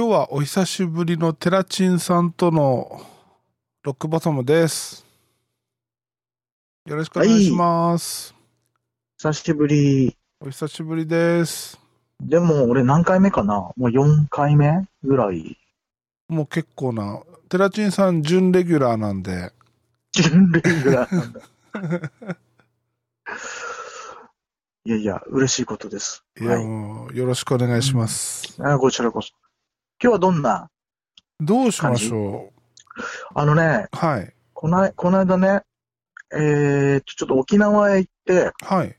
今日はお久しぶりのテラチンさんとのロックボトムです。よろしくお願いします。久しぶり。お久しぶりです。でも、俺何回目かな？もう4回目ぐらい。もう結構な、テラチンさん準レギュラーなんで、準レギュラーなんだ。いやいや、嬉しいことです。いや、はいもうよろしくお願いします。あこちらこそ。今日はどんなどうしましょあのね、うはい。こない、この間ね、えー、ちょっと沖縄へ行って、はい。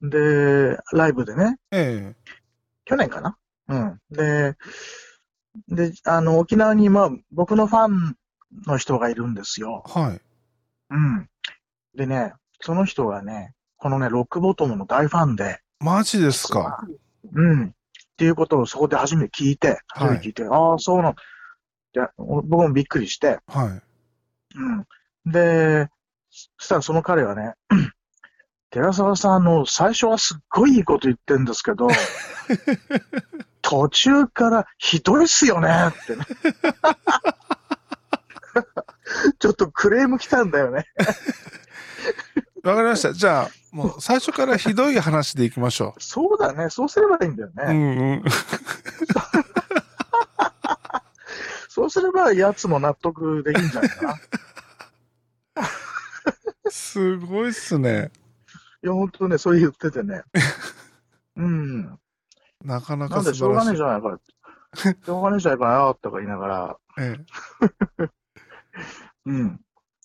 で、ライブでね、え去年かな？うん。で、で、あの、沖縄に、まあ、僕のファンの人がいるんですよ。えはい。うん。でね、その人がね、このね、ロックボトムの大ファンで、マジですか？うん。っていうことをそこで初めて聞いて、はい初めて聞いて、ああ、そうなの。で、僕もびっくりして、はい。うん。で、そしたらその彼はね、寺澤さん、あの、最初はすっごいいいこと言ってるんですけど、途中からひどいっすよねってね。ちょっとクレーム来たんだよね。わかりました。じゃあ、もう最初からひどい話でいきましょそうだね。そうすればいいんだよう。うね。んうん。そうすれば、やつも納得できるんじゃないかな。すごいっすね。いや、本当ね、そう言っててね。うん。なかななんで、しょうがねえじ。ゃないか。しょうがねえじゃないかよ、とか言いながら。ええ。うん。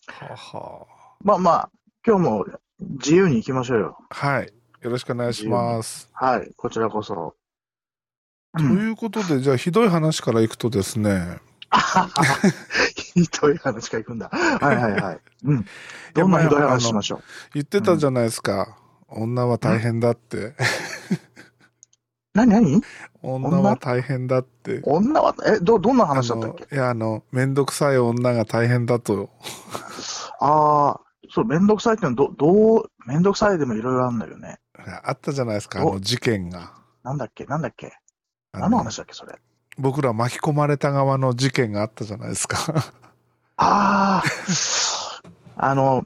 ははまあまあ、今日も自由に行きましょうよ。はい。よろしくお願いします。はい、こちらこそ。うとん、いうことで、じゃあ、ひどい話からいくとですね、ひどい話から行くんだ。はいはいはい。うん。どんなひどい話しましょう？言ってたじゃないですか。女は大変だって。何何？女？は大変だって。女は、え、ど、どんなあ話だったっけ？のいや、あの、めんどくさい女が大変だと。ああ、そう、めんどくさいってのは、ど、どう、めんどくさいでもいろいろあるんだよね。あったじゃないですか、あおの事件が。なんだっけなんだっけ？あ何の話だっけそれ？僕ら巻き込まれた側の事件があったじゃないですか。ああ、あの、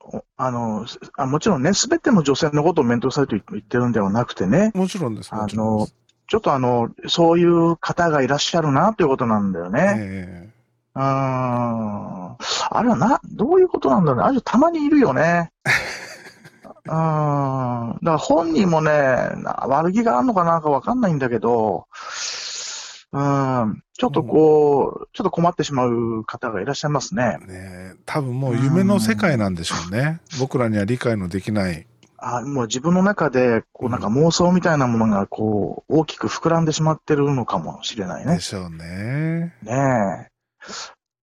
おあの、すあもちろんね、すべての女性のことを面倒くさいと言ってるんではなくてね、もちろんです。もちろんです。ちょっとあの、そういう方がいらっしゃるなということなんだよね。えうーん。あれはな、どういうことなんだろうね。あれたまにいるよね。うーん。だから本人もね、な悪気があるのかなんかわかんないんだけど、うーん。ちょっとこう、ちょっと困ってしまう方がいらっしゃいますねえ。ねえ多分もう夢の世界なんでしょうね。僕らには理解のできない。あもう自分の中で、こうなんか妄想みたいなものがこう、大きく膨らんでしまってるのかもしれないねで。しょうね。ねえ。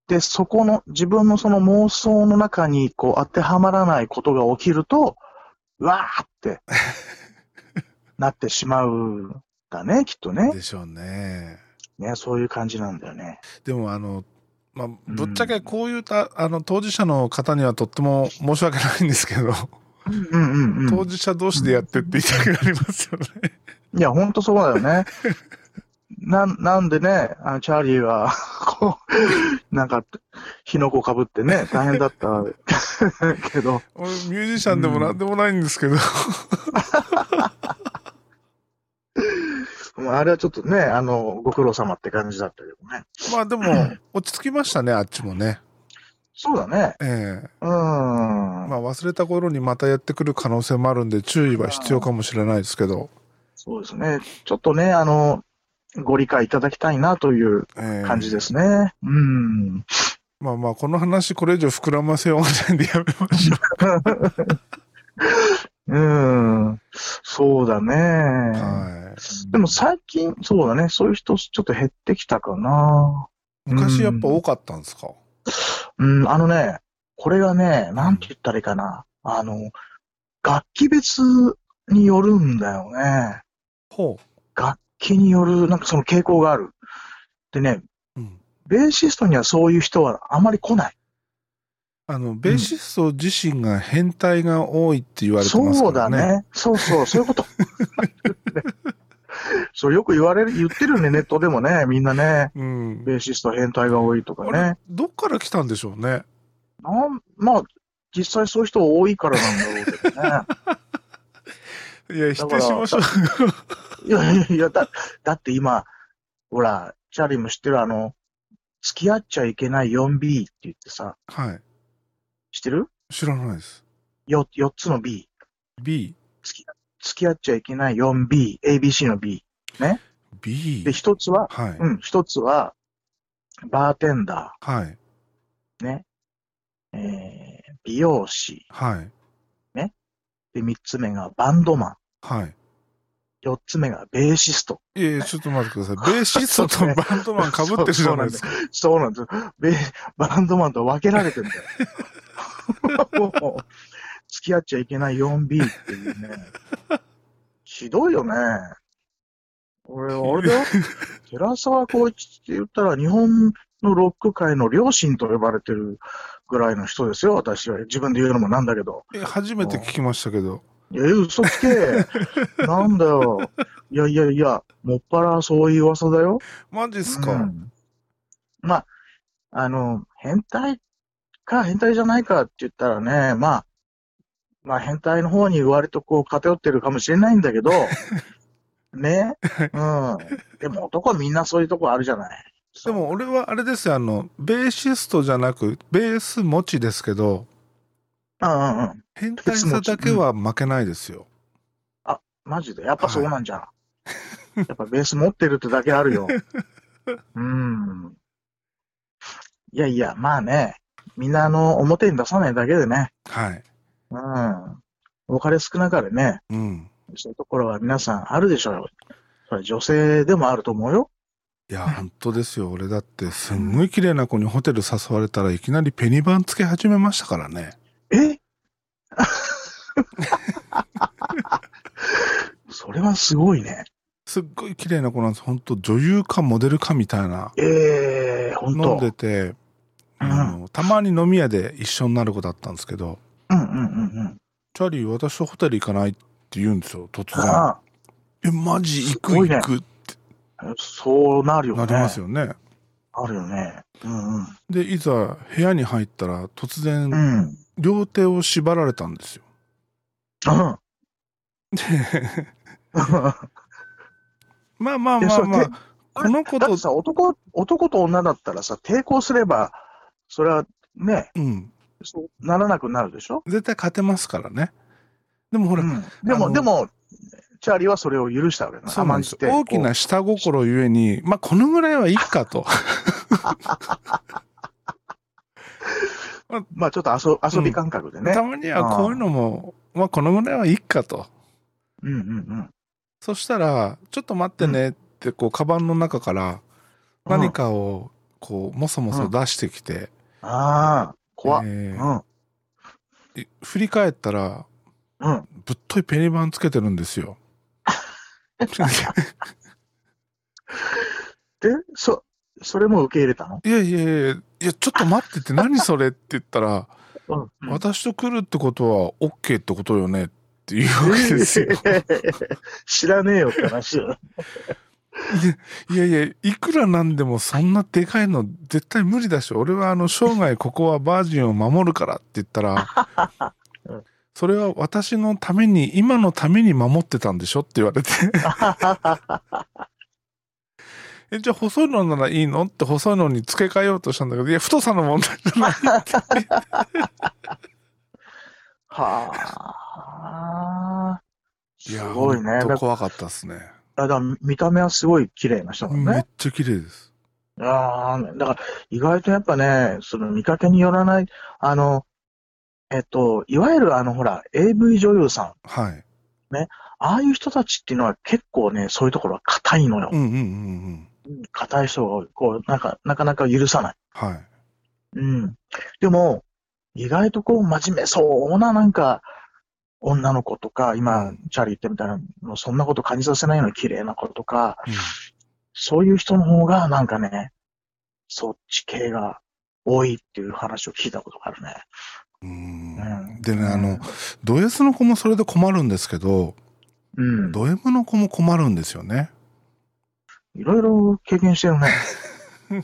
で、そこの、自分のその妄想の中に、こう、当てはまらないことが起きると、うわーって、なってしまうんだね、きっとね。でしょうね。ね、そういう感じなんだよね。でもあの、まあ、ぶっちゃけこういうた、あの当事者の方にはとっても 申し訳ないんですけど、うんうんうん。当事者同士でやってって言いたくなりますよね。いや、ほんとそうだよね。な、なんでね、あの、チャーリーは、こう、なんか、火の粉かぶってね、大変だった けど、俺ミュージシャンでもなんでもないんですけど、もうあれはちょっとね、あの、ご苦労様って感じだったけどね。まあでも落ち着きましたね、あっちもね。そうだね。ええうん。まあ忘れた頃にまたやってくる可能性もあるんで注意は必要かもしれないですけど、そうですね。ちょっとね、あの、ご理解いただきたいなというええ感じですね。うん。まあまあこの話これ以上膨らませようがないんでやめましょう ん。そうだね。う。はい。でも最近、そうだね。そういう人ちょっと減ってきたかな。昔やっぱ多かったんですか？うん、あのね、これがね、なんて言ったらいいかな。あの、楽器別によるんだよね。ほ楽器による、なんかその傾向がある。でね、う。うん。ベーシストにはそういう人はあまり来ない。あの、ベーシスト自身が変態が多いって言われてますそうからね。だね。そうそう、そういうこと。それよく言われる、言ってるよね、ネットでもね、みんなね。うん。ベーシスト変態が多いとかね。、どっから来たんでしょうね。なんまあ、実際そういう人多いからなんだろうけどね。いや、否定しましょう。いやいやいや、だ、だって今、ほら、チャーリーも知ってるあの、付き合っちゃいけない 4B って言ってさ、はい。知ってる？知らないです。よ ?4 つの B。B。付き付き合っちゃいけない 4B、ABC の B。B で、。一つは、はい。うん、一つは、バーテンダはい。ー、ね？えー、美容師。はい。で、三つ目がバンドマン。はい。四つ目がベーシスト。いやいや、ちょっと待ってください。ベーシストとバンドマン被ってるじゃないですか。そうなんです。ベーバンドマンと分けられてんだよ。も う 付き合っちゃいけない 4B っていうね。ひどいよね。俺、あれだよ。寺沢光一って言ったら日本のロック界の両親と呼ばれてるぐらいの人ですよ、私は。自分で言うのもなんだけど。え初めて聞きましたけど。いや、嘘つけ。なんだよ。いやいやいや、もっぱらそういう噂だよ。マジっすか、うんまあ、あの、変態か変態じゃないかって言ったらね、まあ、まあ変態の方に割とこう偏ってるかもしれないんだけど、ね。うん。でも男はみんなそういうとこあるじゃない。でも俺はあれですよ、あの、ベーシストじゃなく、ベース持ちですけど、うんうんうん。変態さだけは負けないですよ。マジで？やっぱそうなんじゃん。やっぱベース持ってるってだけあるよ。うん。いやいや、まあね。みんなあの、表に出さないだけでね。はい。うん。お金少なかれね。うん。そういうところは皆さんあるでしょうよ。女性でもあると思うよ。いや、本当ですよ。俺だって、すんごい綺麗な子にホテル誘われたらいきなりペニバンつけ始めましたからね。え？それはすごいね。すっごい綺麗な子なんです。本当女優かモデルかみたいな。ええー、ほん飲んと。でて、うんたまに飲み屋で一緒になる子だったんですけど、うんうんうんうん。チャーリー、私とホテル行かないって言うんですよ、突然。あえ、マジ行く行くあ、そうなるよね。なりますよね。あるよね。うんうん。で、いざ部屋に入ったら突然、うん。両手を縛られたんですよ。うん。まあまあまあまあ、この子と、さ、男、男と女だったらさ、抵抗すれば、それはね、うん、そうならなくなるでしょ？絶対勝てますからね。でもほら、うん。でも、でも、チャーリーはそれを許したわけだそうなんですよ。甘んじて大きな下心ゆえに、まあこのぐらいはいいかと。まあちょっと遊遊び感覚でね。たまにはこういうのも、まあこのぐらいはいいかと。うんうんうん。そしたら、ちょっと待ってねって、こう、カバンの中から何かを、こう、もそもそ出してきて、ああ、怖っ。えーうん。い振り返ったら、うん。ぶっといペニバンつけてるんですよ。で、そ、それも受け入れたの？いやいやいや、いや、ちょっと待ってって、何それって言ったら、うん。私と来るってことは OK ってことよねっていうわけですよ。知らねえよって話よ。いやいや、いくらなんでもそんなでかいの絶対無理だし、俺はあの生涯ここはバージンを守るからって言ったらうん、それは私のために、今のために守ってたんでしょって言われて、え、じゃあ細いのならいいのって細いのに付け替えようとしたんだけど、いや、太さの問題じゃない。はあ。すごいね。怖かったですね。だから見た目はすごい綺麗な人だもんめっね。ちゃ綺麗です。ああ、だから意外とやっぱね、その見かけによらない、あの、えっと、いわゆるあの、ほら、AV 女優さん、はい。ああいう人たちっていうのは結構ね、そういうところは硬いのよう。んうんうんうん。硬い人が多い。こう、なんか、なかなか許さない。はい。うん。でも、意外とこう、真面目そうな、なんか、女の子とか、今、チャーリー言ってみたいな、もうそんなこと感じさせないような綺麗な子とか、そういう人の方が、なんかね、そっち系が多いっていう話を聞いたことがあるね。うん。うんでね、あの、ド S の子もそれで困るんですけど、うん。ド M の子も困るんですよね。いろいろ経験してるね。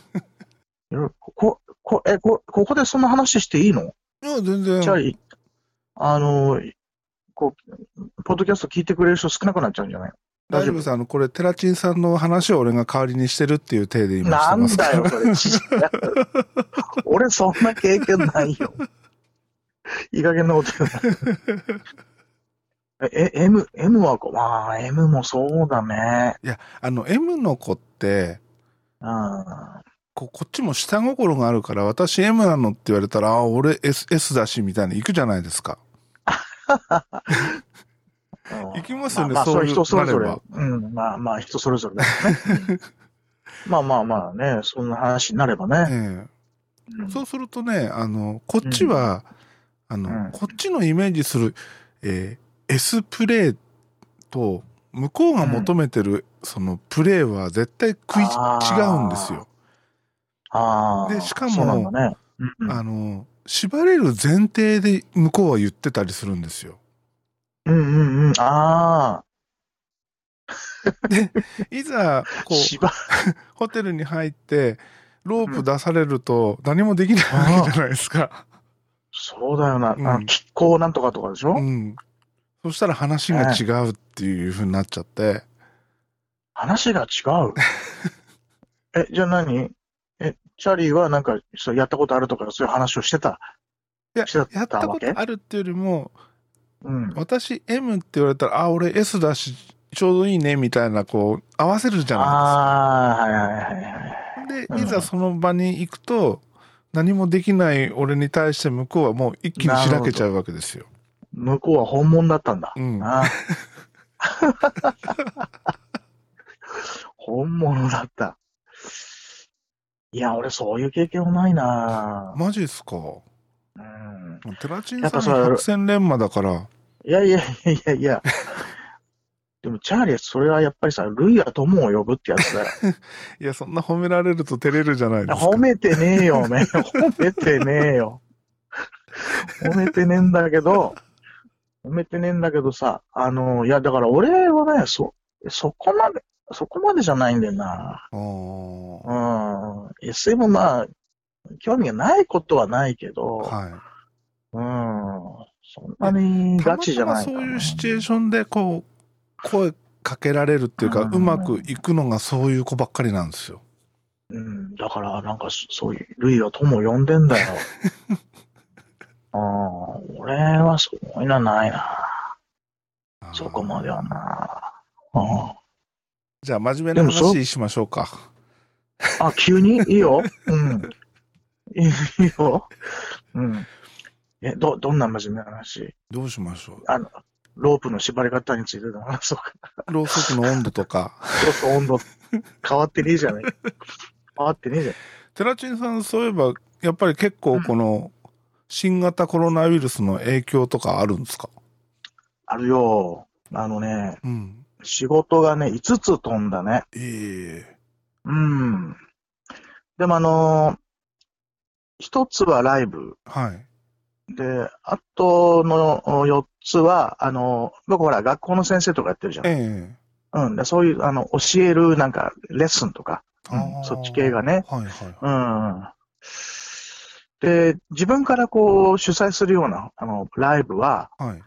いろいろここ、こ、え、こ、ここでそんな話していいの？いや、全然。チャーリー、あの、こう、ポッドキャスト聞いてくれる人少なくなっちゃうんじゃない？大丈夫？です。あの、これ、テラチンさんの話を俺が代わりにしてるっていう体で今してなんますから。だよ、それ。俺、そんな経験ないよ。いい加減なこと言うな。え、え M、M はこう、まあ、M もそうだね。いや、あの、M の子って、うん。ここっちも下心があるから、私 M なのって言われたら、あ、俺 S, S だし、みたいな行くじゃないですか。行きますよねまあ、まあ、そういう人それぞれ。うん、まあまあ、人それぞれね。まあまあまあね、そんな話になればね。えそうするとね、あの、こっちは、あの、うんこっちのイメージする、えー S プレイと、向こうが求めてる、そのプレイは絶対食いあー違うんですよ。ああ。でしかもね。うんうんあの、縛れる前提で向こうは言ってたりするんですよ。うんうんうん。あいざ、あ。こう、芝 ホテルに入って、ロープ出されると何もできないわけじゃないですか。そうだよな。うんあの、気候なんとかとかでしょ、うん。そしたら話が違うっていう風になっちゃって、話が違う？え、じゃあ何？え、チャーリーはなんか、そうやったことあるとか、そういう話をしてた？いや、やったことあるっていうよりも、うん。私 M って言われたら、あ、俺 S だし、ちょうどいいね、みたいな、こう、合わせるじゃなああ、はいはいはいはい。いですか。うんで、いざその場に行くと、何もできない俺に対して向こうはもう一気にしらけちゃうわけですよ。向こうは本物だったんだ。うん。あ 本物だった。いや、俺そういう経験はないなマジっすか？うん。テラチンさん百戦錬磨だから、いやいやいやいやいや。でも、チャーリー、それはやっぱりさ、ルイや友を呼ぶってやつだよ。いや、そんな褒められると照れるじゃないですか。褒めてねえよ、ね。褒めてねえよ。褒めてねえんだけど、褒めてねえんだけどさ、あの、いや、だから俺はね、そ、そこまで、そこまでじゃないんだよな。うん。SM まあ、興味がないことはないけど、はい。うん。そんなにガチじゃないたまたまそういうシチュエーーションで、こう、声かけられるっていうか、うんうまくいくのがそういう子ばっかりなんですよ。うん。だから、なんか、そそういう、ルイは友を呼んでんだよ。うん。俺はそういうのはないな。そこまではな。うん。じゃあ、真面目なでもそ話しましょうか。あ、急に？いいよ。うん。いいよ。うん。え、ど、どんな真面目な話？どうしましょう？あの、ロープの縛り方についての話そうか。ろうそくの温度とか。そうそう、温度変わってねえじゃない。変わってねえじゃん。テラチンさん、そういえば、やっぱり結構この、新型コロナウイルスの影響とかあるんですか？あるよ。あのね、うん。仕事がね、5つ飛んだね。ええうん。でもあのー一つはライブ。はい。で、あとの4つは、あのー僕ほら、学校の先生とかやってるじゃん。ええうん。でそういう、あの、教える、なんか、レッスンとか、うんそっち系がね。はいはい。うん。で、自分からこう、主催するような、あの、ライブは、はい。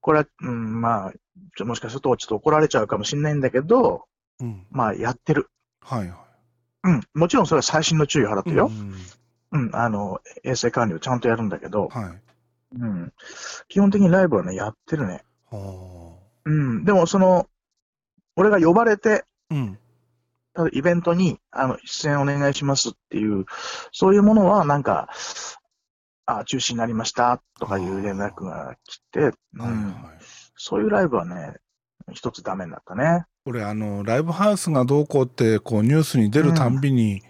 これは、うん、まあ、ちょもしかするとちょっと怒られちゃうかもしれないんだけど、うん。まあ、やってる。はいはい。うん。もちろんそれは細心の注意を払ってるよ。うんうん。あの、衛生管理をちゃんとやるんだけど、はい。うん。基本的にライブはね、やってるね。はうん。でも、その、俺が呼ばれて、あ。うん。イベントに、あの、出演お願いしますっていう、そういうものは、なんか、あ、中止になりましたとかいう連絡が来て、はいうん。はい。そういうライブはね、一つダメになったね。これあの、ライブハウスがどうこうって、こうニュースに出るたんびに、うん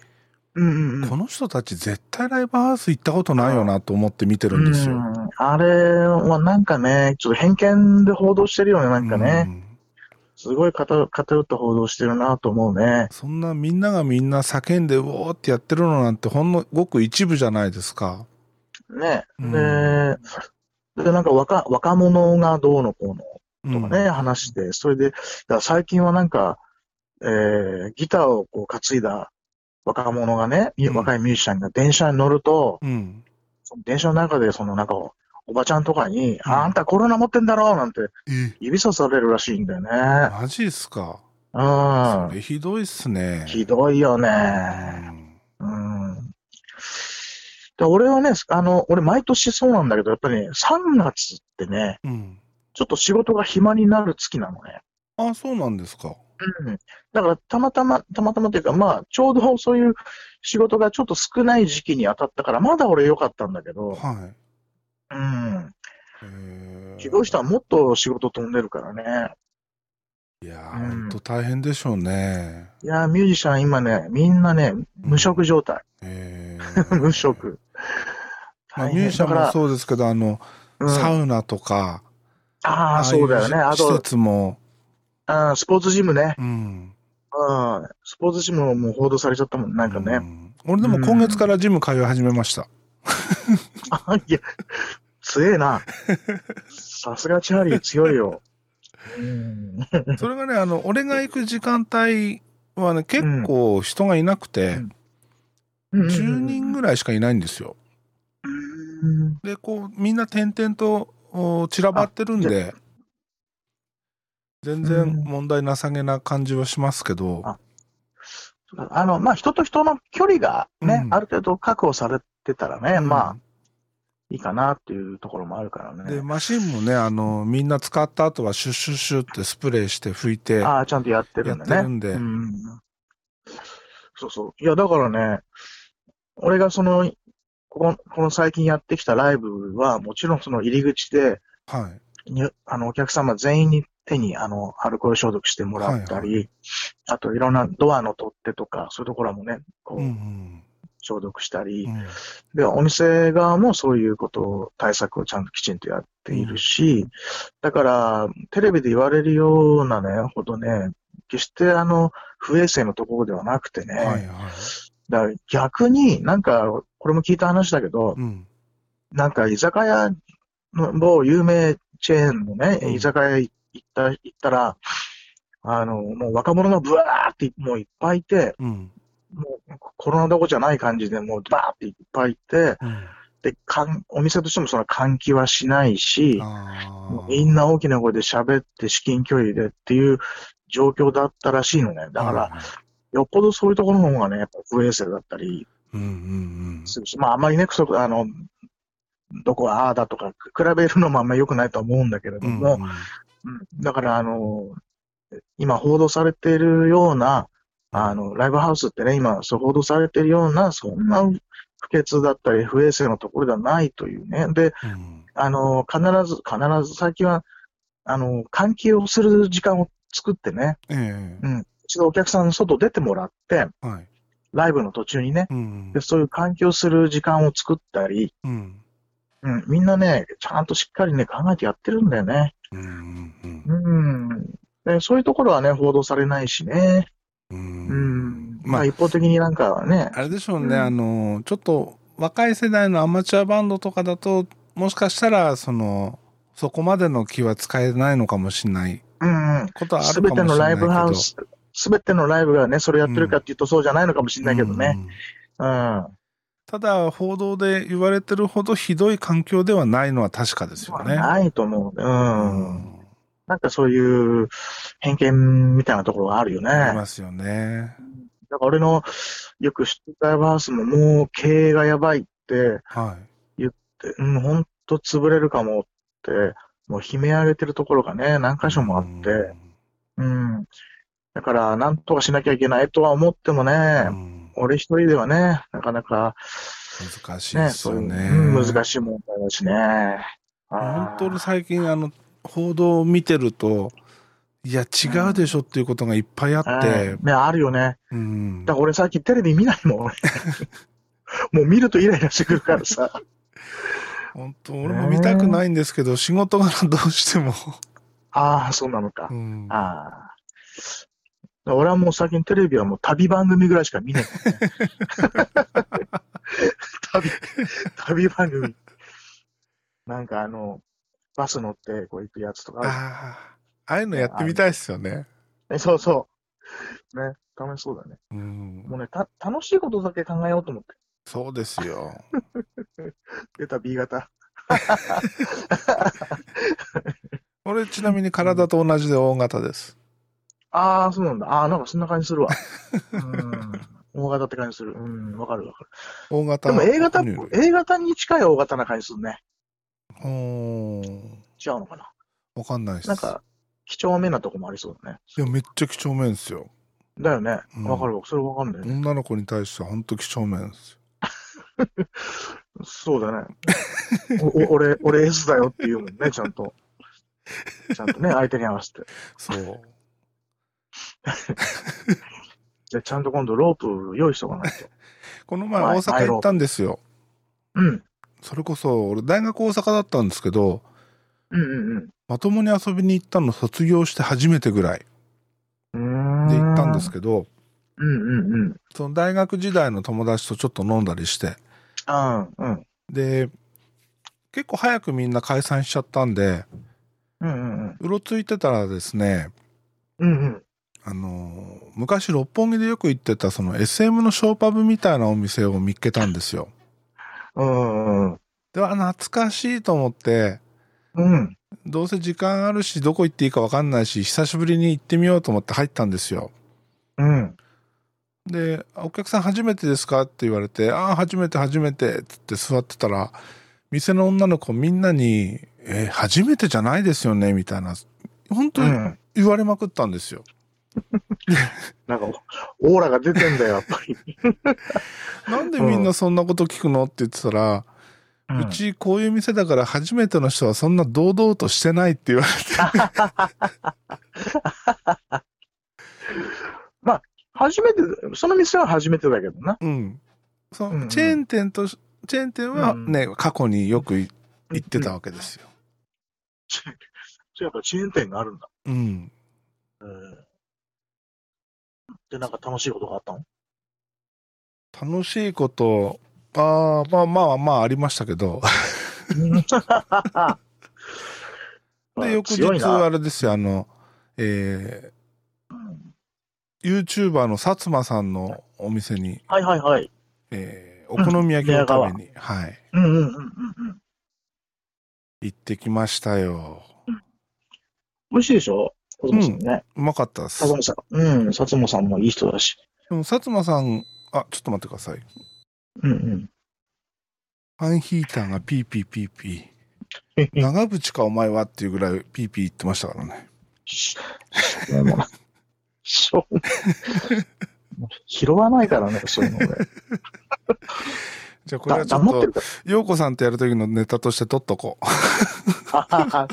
うんうん。この人たち絶対ライブハウス行ったことないよなと思って見てるんですよ。うんあれはなんかね、ちょっと偏見で報道してるよね、なんかね。うんすごい偏偏った報道してるなと思うね。そんなみんながみんな叫んでうおーってやってるのなんてほんのごく一部じゃないですか。ね。うんで、で、なんか若若者がどうのこうのうんとかね、話して、それで、最近はなんか、えー、ギターをこう担いだ若者がね、うん若いミュージシャンが電車に乗ると、うん。電車の中でそのなんか、おばちゃんとかに、うんああんたコロナ持ってんだろうなんてえ、指さされるらしいんだよね。マジっすか？うん。それひどいっすね。ひどいようね。んうん。で俺はね、あの、俺毎年そうなんだけど、やっぱりね、3月ってね、うん。ちょっと仕事が暇になる月なのね。あ、そうなんですか。うん。だから、たまたま、たまたまというか、まあ、ちょうどそういう仕事がちょっと少ない時期に当たったから、まだ俺良かったんだけど、はい。うん。えひどい人はもっと仕事飛んでるからね。いやー、うんほんと大変でしょうね。いやー、ミュージシャン今ね、みんなね、無職状態。えー 無職。まあ、ミュージシャンもそうですけど、あの、うんサウナとか、ああ、そうだよね。あ施と、設も、あースポーツジムね。うん。うん。スポーツジムももう報道されちゃったもん、なんかうね。ん俺でも今月からジム通い始めました。あ、いや、強えな。さすがチャーリー強いよ。うん。それがね、あの、俺が行く時間帯はね、結構人がいなくて、10人ぐらいしかいないんですよ。うん。で、こう、みんな点々とお散らばってるんで、全然問題なさげな感じはしますけど、ああの、まあ、人と人の距離がね、うんある程度確保されてたらね、うんまあ、いいかなっていうところもあるからで、ね。マシンもね、あの、みんな使った後はシュッシュッシュッってスプレーして拭いて、ああ、ちゃんとやってるんだね。やってるんでうん。そうそう。いや、だからね、俺がその、こここの最近やってきたライブは、もちろんその入り口で、はい。にあの、お客様全員に手に、あの、アルコール消毒してもらったり、はあといろんなドアの取っ手とか、そういうところもね、こうんうう、ん。消毒したり、うんで、お店側もそういうことを、対策をちゃんときちんとやっているし、だから、テレビで言われるようなね、ほどね、決してあの、不衛生のところではなくてね、はいはい。だから逆になんか、これも聞いた話だけど、うん。なんか居酒屋の某有名チェーンのね、うん居酒屋行った、行ったら、あの、もう若者がブワーってもういっぱいいて、うん。もうコロナどころじゃない感じでもうバーっていっぱいいて、うん。で、かんお店としてもその換気はしないし、みんな大きな声で喋って至近距離でっていう状況だったらしいのね。だから、、よっぽどそういうところの方がね、やっぱ不衛生だったりうんうんするし、まああんまりね、そこあの、どこはああだとか比べるのもあんまり良くないとは思うんだけれどうん。も、うんうんうんだからあの、今報道されているような、あの、ライブハウスってね、今そう報道されているような、そんな不潔だったり不衛生なところではないというね。で、うんあの、必ず、必ず最近は、あの、換気をする時間を作ってね、ええ一度お客さんの外出てもらって、はい。ライブの途中にね、うんで。そういう換気をする時間を作ったり、うん。うん、みんなね、ちゃんとしっかりね、考えてやってるんだよね。うんうんそういうところはね、報道されないしね。う。うんん。まあまあ、一方的になんかね、あれでしょうね、うんあの、ちょっと若い世代のアマチュアバンドとかだと、もしかしたら、その、そこまでの気は使えないのかもしれないうん、ことはあするかもしれないけど。べてのライブハウス、すべてのライブがね、それやってるかっていうとそうじゃないのかもしれないけどね。うんうん。ただ、報道で言われてるほどひどい環境ではないのは確かですよね。ないと思う。う。うんん。なんかそういう偏見みたいなところがあるよね。ありますよね。だから俺のよく知ってたライブハウスももう経営がやばいって、はい。でうん、ほんと潰れるかもって、もう悲鳴上げてるところがね、何箇所もあって、うん。だから、なんとかしなきゃいけないとは思ってもね、うん俺一人ではね、なかなかね、難しいですよね。うん難しい問題だしね。本当にに最近あの報道を見てるといや違うでしょっていうことがいっぱいあって、ね、あるよね。うんだから俺最近テレビ見ないもん。俺 もう見るとイライラしてくるからさ。本当俺も見たくないんですけど、仕事柄どうしても、ああ、そうなのかう。んああ。俺はもう最近テレビはもう旅番組ぐらいしか見ないね。旅、旅番組。なんかあの、バス乗ってこう行くやつとかあるああいうのやってみたいですよね。えそうそう。ね。楽しそうだね。うん。もうね、た、楽しいことだけ考えようと思って。そうですよ。出た B 型。俺ちなみに体と同じで O 型です。ああ、そうなんだ。ああ、なんかそんな感じするわ。うん。大型って感じする。うん、わかるわかる。O 型でも A 型 A 型に近い O 型な感じするね。類おー違うのかな。わかんないです。なんか、几帳面なとこもありそうだね。いや、めっちゃ几帳面ですよ。だよね。うんわかるわ。それわかんないね。女の子に対しては本当几帳面ですよ。そうだね。おお俺、俺 S だよって言うもんね、ちゃんと。ちゃんとね、相手に合わせて。そう。じゃあちゃんと今度ロープ用意しとかないと。この前はい大阪行ったんですよ。うん。それこそ、俺大学大阪だったんですけど、うんまともに遊びに行ったの卒業して初めてぐらいうんうん。で行ったんですど。けど、うんうんうん。その大学時代の友達とちょっと飲んだりして、ああ、うん。で、結構早くみんな解散しちゃったんで、うんうんうん。うろついてたらですね、うんうん。あのー昔六本木でよく行ってたその SM のショーパブみたいなお店を見っけたんですよ。うんうんで、あ、懐かしいと思って、うん。どうせ時間あるし、どこ行っていいかわかんないし、久しぶりに行ってみようと思って入ったんですよ。うん。で、あお客さん初めてですか？って言われて、ああ、初めて初めて、つって座ってたら、店の女の子みんなに、えー初めてじゃないですよね、みたいな、本当にうん。言われまくったんですよ。なんか、オーラが出てんだよ、やっぱり。なんでみんなそんなこと聞くのって言ってたら、ううちこういう店だから初めての人はそんな堂々としてないって言われて、初めて、その店は初めてだけどな。うん。そのチェーン店とし、チェーン店はうん。ね、過去によくい行ってたわけですよ。そうやっぱチェーン店があるん。だ。うん。うん。で、なんか楽しいことがあったの？楽しいこと、ああ、まあまあまあありましたけど、で、翌日。あれですよ、あの、えうんー、YouTuber の薩摩さんのお店に、はいはいはい。えー、お好み焼きを食べに、はい、うんうんうんうんうん。行ってきましたよ。美味しいでしょ？薩摩さんね。うまかったです。薩摩さん。うん、薩摩さんもいい人だし。でも、薩摩さん、あ、ちょっと待ってください。うんうん。ファンヒーターがピーピーピーピー。長渕かお前はっていうぐらいピーピー言ってましたからね。ししょうもない。しょうもない拾わないからね、そういうの俺。じゃあこれだはちょっと黙ってる、か陽子さんとやる時のネタとして取っとこら。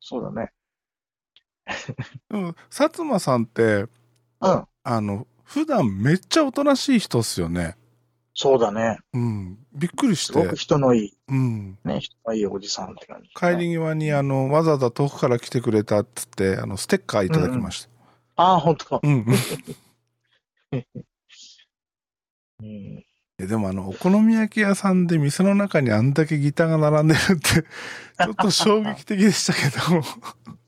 そうだね。う。うん、薩摩さんって、うん。あの、普段めっちゃおとなしい人っすよね。そうだね。うん。びっくりしてすごく。人のいい、うん。ね、人のいいおじさんって感じ、帰り際に、あの、わざわざ遠くから来てくれたっつって、あの、ステッカーいただきました。ああ、ほんと。うん、うん。でもあの、お好み焼き屋さんで店の中にあんだけギターが並んでるって、ちょっと衝撃的でしたけど。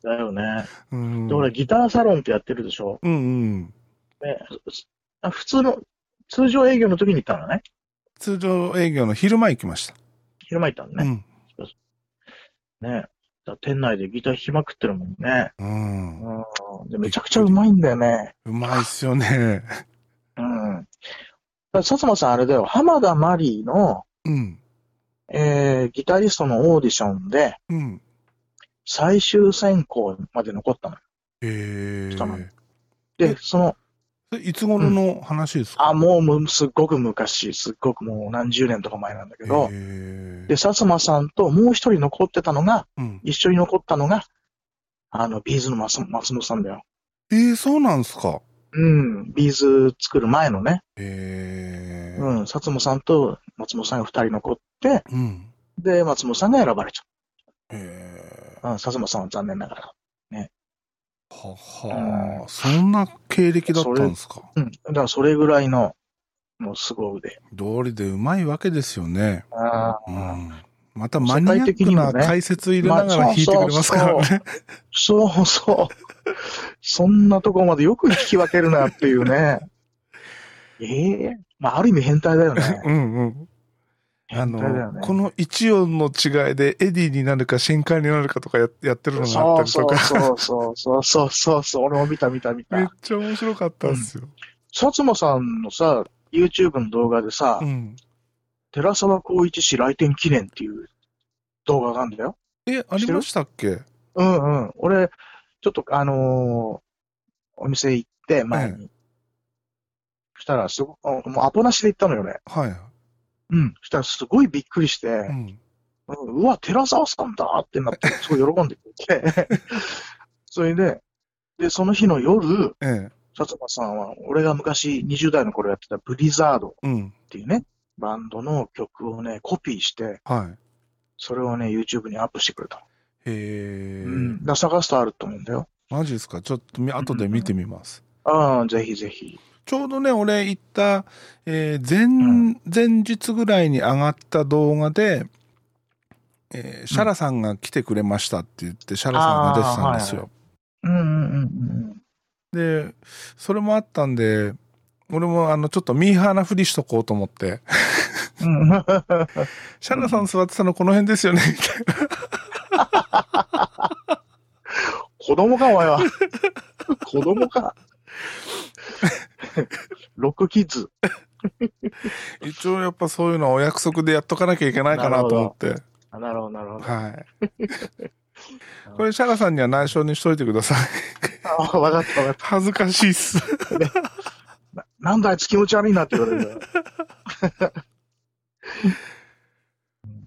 だよね。うん。で、俺、ギターサロンってやってるでしょ？うんうん。ね、あ普通の、通常営業の時に行ったのね。通常営業の昼間行きました。昼間行ったのね。うん。ね。店内でギター弾きまくってるもんね。うん。うん。で、めちゃくちゃうまいんだよね。うまいっすよね。うん。薩摩さんあれだよ、浜田マリーの、うん。えー、ギタリストのオーディションで、うん。最終選考まで残ったの。えしたのー。で、その、いつ頃の話ですか、あ、もうむ、すっごく昔、すっごくもう何十年とか前なんだけど、えで、薩摩さんともう一人残ってたのが、ー、うん。一緒に残ったのが、あの、ビーズの松松本さんだよ。えー、そうなんすかうん、ビーズ作る前のね、えー。うん、薩摩さんと松本さんが二人残って、うん。で、松本さんが選ばれちゃえう。うん、薩摩さんは残念ながら。ー。ははあ、そんな経歴だったんですか？うん、だからそれぐらいの、もう凄腕。道理でうまいわけですよね。ああ、うん。またマニアックな解説入れながら弾いてくれますからね。そうそう。そんなとこまでよく聞き分けるなっていうね。ええまあ、ある意味変態だよね。うんうん。あの、ね。この一音の違いでエディになるかシェンカーになるかとかややってるのがあったそうりとか、そうそうそうそうそうそう。俺も見た見た見。めったちゃ面白かったんですよ。薩摩さんのさ、YouTube の動画でさ、うん。寺沢光一氏来店記念っていう動画があるんだよ。え、ありましたっけ？うんうん。俺、ちょっとあのーお店行って、前に。そしたら、すごあもうアポなしで行ったのよね。はい。うん。そしたら、すごいびっくりして、うん。うんうわ、寺沢さんだってなって、すごい喜んでくれて。それで、で、その日の夜、ええ。薩摩さんは、俺が昔20代の頃やってたブリザードっうん。ていうね、バンドの曲をね、コピーして、はい。それをね、YouTube にアップしてくれたの。へえ、うん。だ探すとあると思うんだよ。マジですか？ちょっとみ後で見てみます。ああ、ぜひぜひ。ちょうどね、俺行った、えー前、ん前日ぐらいに上がった動画で、えーシャラさんが来てくれましたって言って、シャラさんが出てたんですよ。うんうんうんで、それもあったんで、俺もあの、ちょっとミーハーなふりしとこうと思って、シャラさん座ってたのこの辺ですよね、みたいな。子供か、お前は。子供か。ロックキッズ。一応やっぱそういうのはお約束でやっとかなきゃいけないかなと思って。あなるほど、なるほど。はい。これ、シャラさんには内緒にしといてください。あわかった、わかっ恥ずかしいっす。た。なんだあいつ気持ち悪いなって言われる。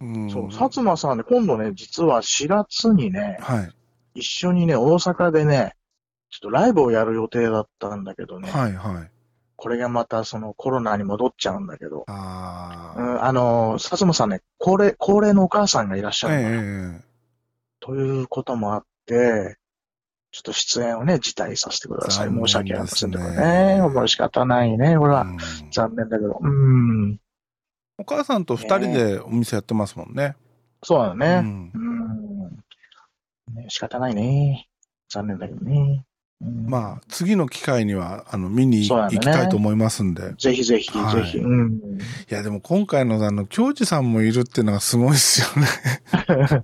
うんそう、薩摩さんね、今度ね、実は4月にね、はい。一緒にね、大阪でね、ちょっとライブをやる予定だったんだけどね、はい、はい。これがまたそのコロナに戻っちゃうんだけど、ああ。うん、あの、薩摩さんね、高齢、高齢のお母さんがいらっしゃええるのよ、ええということもあって、ちょっと出演をね、辞退させてください。申し訳ありませんけどね。ねもう仕方ないね、これは。うん残念だけど。うん。お母さんと二人でお店やってますもんね。そうだよね。うんうん。ね仕方ないね。残念だけどね。うん、まあ、次の機会には、あの、見に行きたいと思いますんで。ぜひぜひ、はいぜひ。うん。いや、でも今回のあの、京二さんもいるっていうのがすごいっすよね。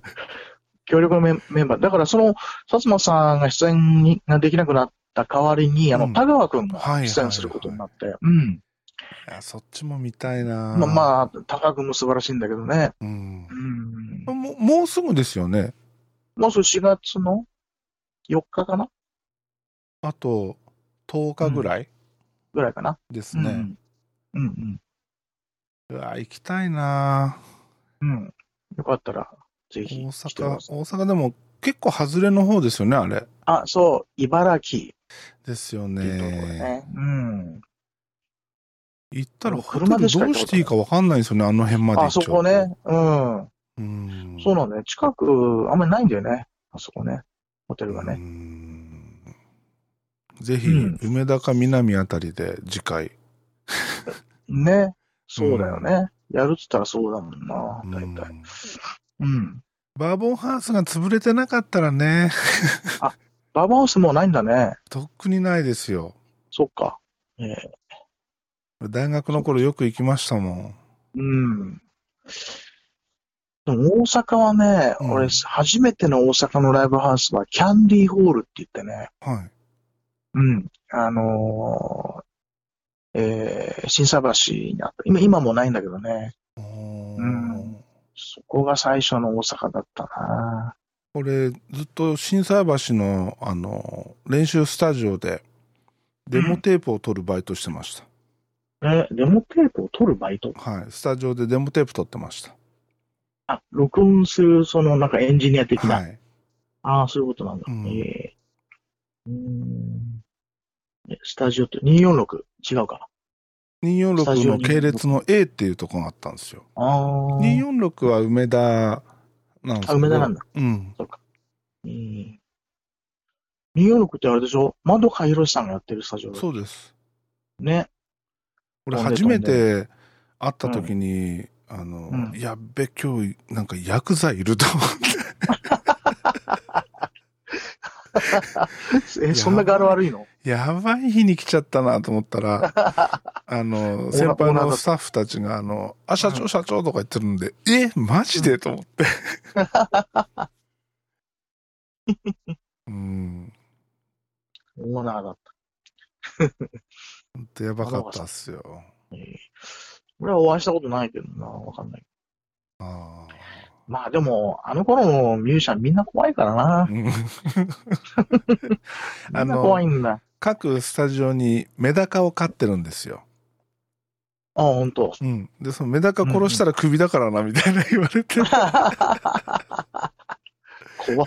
協力のメンバー。だからその、薩摩さんが出演にができなくなった代わりに、あの、うん田川くんが出演することになって。うん。いや、そっちも見たいなまあ、まあ、田川くんも素晴らしいんだけどね。うんう。ん。もうもうすぐですよね。もうすぐ4月の？4日かな？あと、10日ぐらい？ぐらいかな。ですね。うん。うんうわ、行きたいなうん。うん。よかったら、ぜひ大。阪、大阪でも結構外れの方ですよね、あれ。あ、そう、茨城ですよね。ね。うん。行ったらもうホテルどう車でしていいかわかんないですよね、あの辺まで行あそ。こね。うん。うん。そうなんだよ。近く、あんまりないんだよね。あそこね。ホテルがうね。んぜひ、うん梅田か南あたりで次回。ね。そうだよね。やるっつったらそうだもんな。うん大体。うん。バーボンハウスが潰れてなかったらね、ババウスもうないんだね。とっくにないですよ。そっか。ええ大学の頃よく行きましたもん。うん。でも大阪はね、うん俺、初めての大阪のライブハウスはキャンディーホールって言ってね、はい。うん。あのーえー、新橋にあった。今、今もうないんだけどね。うんそこが最初の大阪だったな。これ、ずっと心斎橋の、あの、練習スタジオで、デモテープを撮るバイトしてました。え、デモテープを撮るバイト？はい。スタジオでデモテープ撮ってました。あ、録音する、その、なんかエンジニア的な？はい。ああ、そういうことなんだ。うんえーん。えスタジオって246違うか。スタジ246オにの系列の A っていうところがあったんですよ。ああ。246は梅田なんです。あ梅田なんだ。うん。うん。246ってあれでしょ？窓かひろしさんがやってるスタジオそうです。ね。俺初めて会った時に、あの、うんやっべ、今日、なんかヤクザいると思って、え、そんな柄悪いの？やばい日に来ちゃったなと思ったら、あの、先輩のスタッフたちが、あの、あ、社長、社長とか言ってるんで、え、マジで？と思って。うん。オーナーだっほんとやばかったっすよ。俺はお会いしたことないけどな、わかんない。あまあでも、あの頃のミュージシャンみんな怖いからなみあんな怖いの、んだ。各スタジオにメダカを飼ってるんですよ。あ、ほんと。うん。で、そのメダカ殺したらクビだからな、みたいな言われて。怖っ。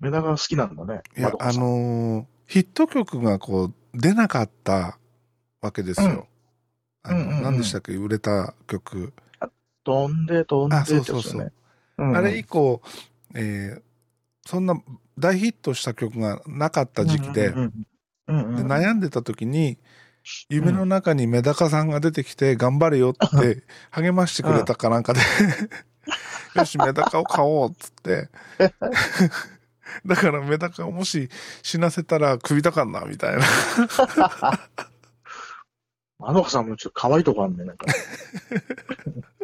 メダカが好きなんだね。いや、あのーヒット曲がこう、出なかったわけですよ。あの、うんうんうん何でしたっけ、売れた曲。飛んで飛んであ、ってそうそうそう。うん。あれ以降、えーそんな大ヒットした曲がなかった時期で、悩んでた時に、夢の中にメダカさんが出てきて、頑張れよって 励ましてくれたかなんかで、よし、メダカを買おうっつって、だからメダカをもし死なせたら首だかんな、みたいな。まどかさんもちょっと可愛いとこあんね、なんか。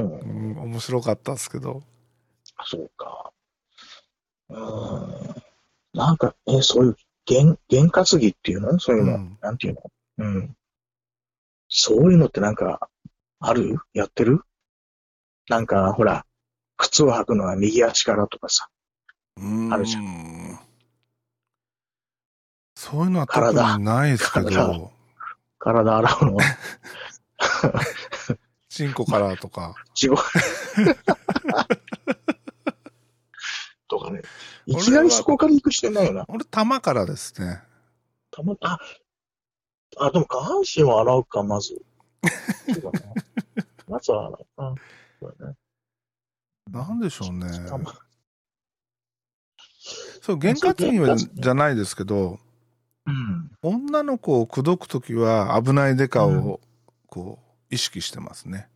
うん。うん、面白かったですけど。そうか。うーん。なんか、え、そういう、験、験担ぎっていうの？そういうの、うん。なんていうの？うん。そういうのってなんか、ある？やってる？なんか、ほら、靴を履くのは右足からとかさ。うん。あるじゃそういうのは特にないですけ体ど、体。洗うの？は、チンコからとか。地獄。とかね。いきなりそこから行くしてないよな。俺、玉からですね。たま、あ、あ、でも下半身は洗うか、まず。そうだな。まずは洗うか。そうだね。なんでしょうね。玉そう、験担ぎはじゃないですけど、うん。女の子を口説くときは危ないデカを、こう、意識してますね。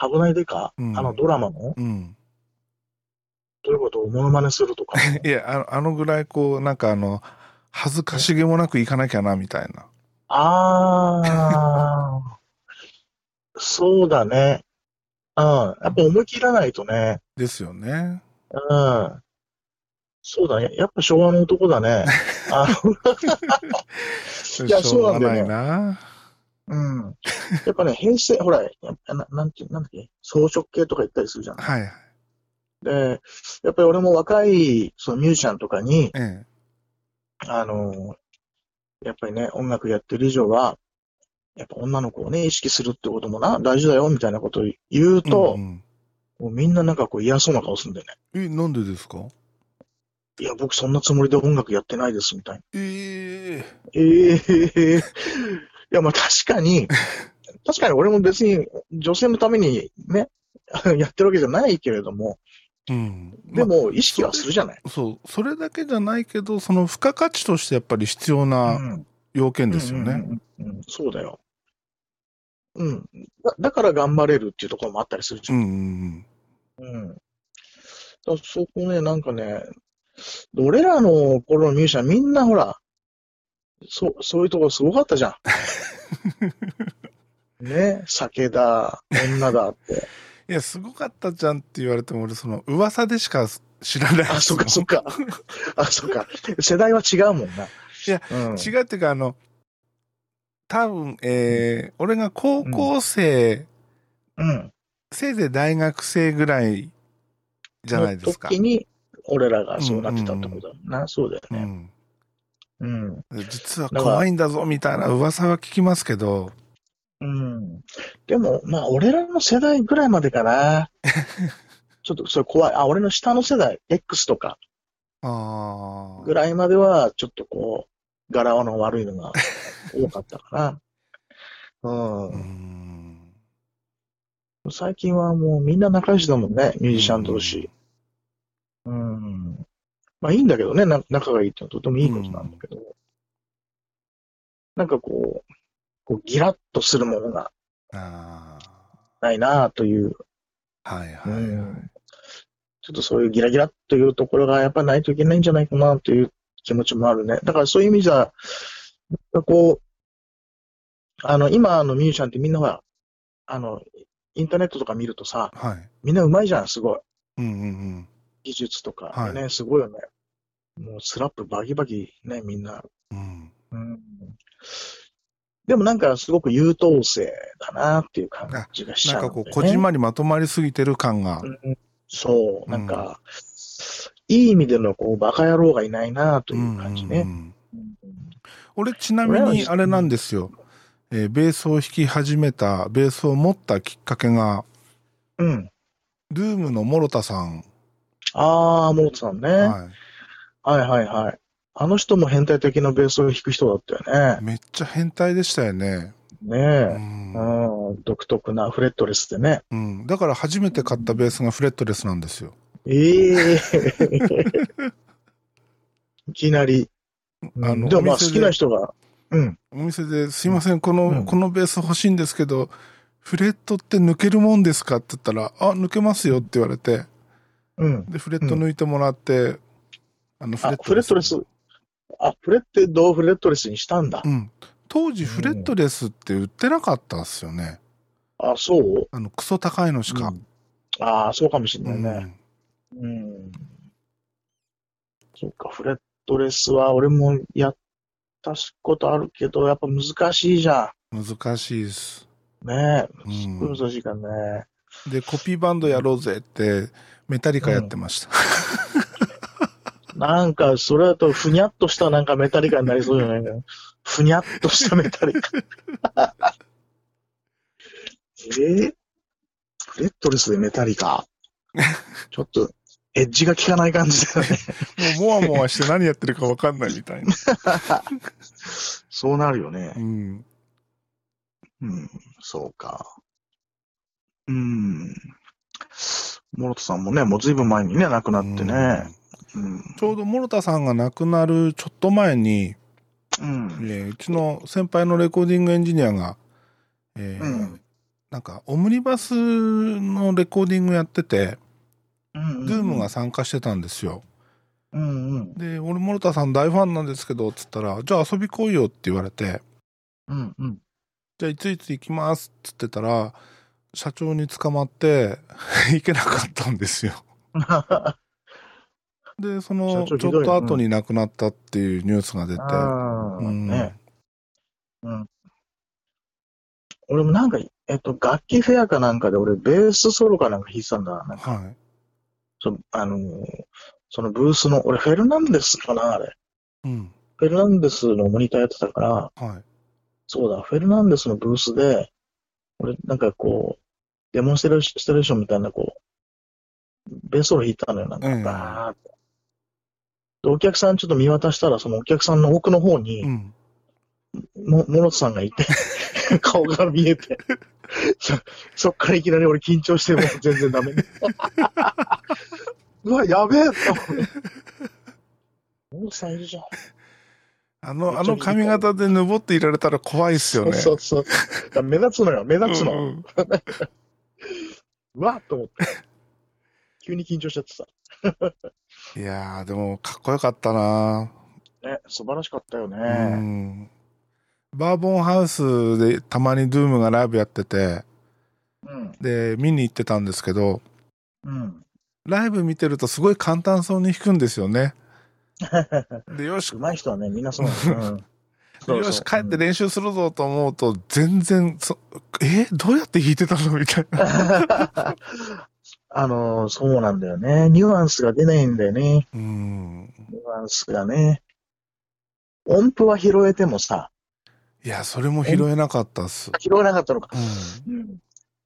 危ないでか、うんあのドラマのうん。どういうことをモノマネするとか。いや、あのあのぐらいこう、なんかあの、恥ずかしげもなく行かなきゃな、みたいな。あー。そうだね。うん。やっぱ思い切らないとね。ですよね。うん。そうだね。やっぱ昭和の男だね。あいやそうなんだよね。うん。やっぱね、平成、ほら、やななんて、なんだっけ、装飾系とか言ったりするじゃん。はいはい。で、やっぱり俺も若い、そのミュージシャンとかに、えあの、やっぱりね、音楽やってる以上は、やっぱ女の子をね、意識するってこともな、大事だよ、みたいなことを言うえ。と、うんうんもうみんななんかこう嫌そうな顔するんだよね。え、なんでですか？いや、僕そんなつもりで音楽やってないです、みたいな。ええええいや、まあ確かに、確かに俺も別に女性のためにね、やってるわけじゃないけれども、うん。でまも意識はするじゃない？あそう、それだけじゃないけど、その付加価値としてやっぱり必要うなん要件ですよね。そうだよ。うん。だだから頑張れるっていうところもあったりするじゃん。うんうんうん。だそこね、なんかね、俺らの頃のミュージシャンみんなほら、そそういうところすごかったじゃん。ね、酒だ、女だって。いや、すごかったじゃんって言われても、俺、その、噂でしか知らないあ、そっかそっか。あ、そっか。世代は違うもんな。いや、うん、違うっていうか、あの、多分、えー、俺が高校生、うん。せいぜい大学生ぐらいじゃないですかの。時に、俺らがそうなってたってことだもんな。そうだよね。うん。うん。実は怖いんだぞ、みたいな噂は聞きますけど、うん。でも、まあ、俺らの世代ぐらいまでかな。ちょっとそれ怖い。あ、俺の下の世代、X とかああ。ぐらいまでは、ちょっとこう、柄の悪いのが多かったかな。うん。うん。最近はもうみんな仲良しだもんね、ミュージシャン同士。うん。まあいいんだけどね、な仲がいいってのはとてもいいことなんだけど。なんかこう、こうギラッとするものがあないなという、あ。はいはい、うはいん。ちょっとそういうギラギラというところがやっぱないといけないんじゃないかなという気持ちもあるね。だからそういう意味じゃ、こう、あの、今のミュージシャンってみんなほら、あの、インターネットとか見るとさ、はい。みんな上手いじゃん、すごい。うんうんうん。技術とかはいね、すごいよね。もうスラップバキバキね、みんな。うん。うん。でもなんかすごく優等生だなっていう感じがしちなんかこう、ゃうんだよね。こじんまりまとまりすぎてる感が。うんそう、なんか、いい意味でのこう、バカ野郎がいないなという感じね。うんうんうんうん俺ちなみにあれなんですよ。えーベースを弾き始めた、ベースを持ったきっかけが、うん。ルームの諸田さん。ああ、モーツさんね。はい。はいはいはい。あの人も変態的なベースを弾く人だったよね。めっちゃ変態でしたよね。うねえ。んうん、独特なフレットレスでね。うん。だから初めて買ったベースがフレットレスなんですよ。ええ いきなり。うんあのでもまあ好きな人が、うん。お店ですいません、この、うんこのベース欲しいんですけど、フレットって抜けるもんですかって言ったら、あ、抜けますよって言われて、うん。で、フレット抜いてもらって、あの、フレあッ、トフレットレス。あ、フレッテドフレットレスにしたんだ。うん。当時フレットレスって売ってなかったんですよね。あ、そう？あの、クソ高いのしか。うんああ、そうかもしれうないね。ん。うん。そうか、フレットレスは俺もやったことあるけど、やっぱ難しいじゃ難しいです。ん。ねえ。うんすっごい難しいからね。で、コピーバンドやろうぜって、メタリカやってました。なんか、それだと、ふにゃっとしたなんかメタリカになりそうじゃないかな。ふにゃっとしたメタリカ。えー、フレットレスでメタリカ？ちょっと、エッジが効かない感じだよね。もう、もわもわして何やってるかわかんないみたいな。そうなるよねう。ん。うん、そうか。うん。モロトさんもね、もうずいぶん前にね、亡くなってね。うん。ちょうど諸田さんが亡くなるちょっと前に、うん。えーうちの先輩のレコーディングエンジニアが、えーうんなんかオムニバスのレコーディングやってて、うん。ズームが参加してたんですよ。うんうん。で、俺諸田さん大ファンなんですけど、つったら、じゃあ遊び来いよって言われて、うんうん。じゃあいついつ行きますっつってたら、社長に捕まって 行けなかったんですよ。で、そのちょっと後に亡くなったっていうニュースが出て、うんね。うん。俺もなんか、えっと、楽器フェアかなんかで俺、ベースソロかなんか弾いてたんだ。なんかはい。そあのーそのブースの、俺、フェルナンデスかな、あれ。うん。フェルナンデスのモニターやってたから、はい。そうだ、フェルナンデスのブースで、俺、なんかこう、デモンストレーションみたいな、こう、ベースソロ弾いたのよ、なんか、うんバーって。で、お客さんちょっと見渡したら、そのお客さんの奥の方に、うん。も、モロトさんがいて、顔が見えて、そ、そっからいきなり俺緊張してもう全然ダメ。うわ、やべえと思って。モロトさんいるじゃん。あの、あの髪型でぬぼっていられたら怖いっすよね。そうそうそう。目立つのよ、目立つの。うんうん うわっと思って。急に緊張しちゃってさ。いやー、でも、かっこよかったなね、素晴らしかったようね。ん。バーボンハウスでたまにドゥームがライブやってて、うん。で、見に行ってたんですけど、うん。ライブ見てるとすごい簡単そうに弾くんですよね。で、よし、上手い人はね、みんなそうなん そうそうよし、帰って練習するぞと思うと、全然そ、え？どうやって弾いてたの？みたいな。あの、そうなんだよね。ニュアンスが出ないんだよね。うん。ニュアンスがね。音符は拾えてもさ、いや、それも拾えなかったっす。拾えなかったのか。うん。うん。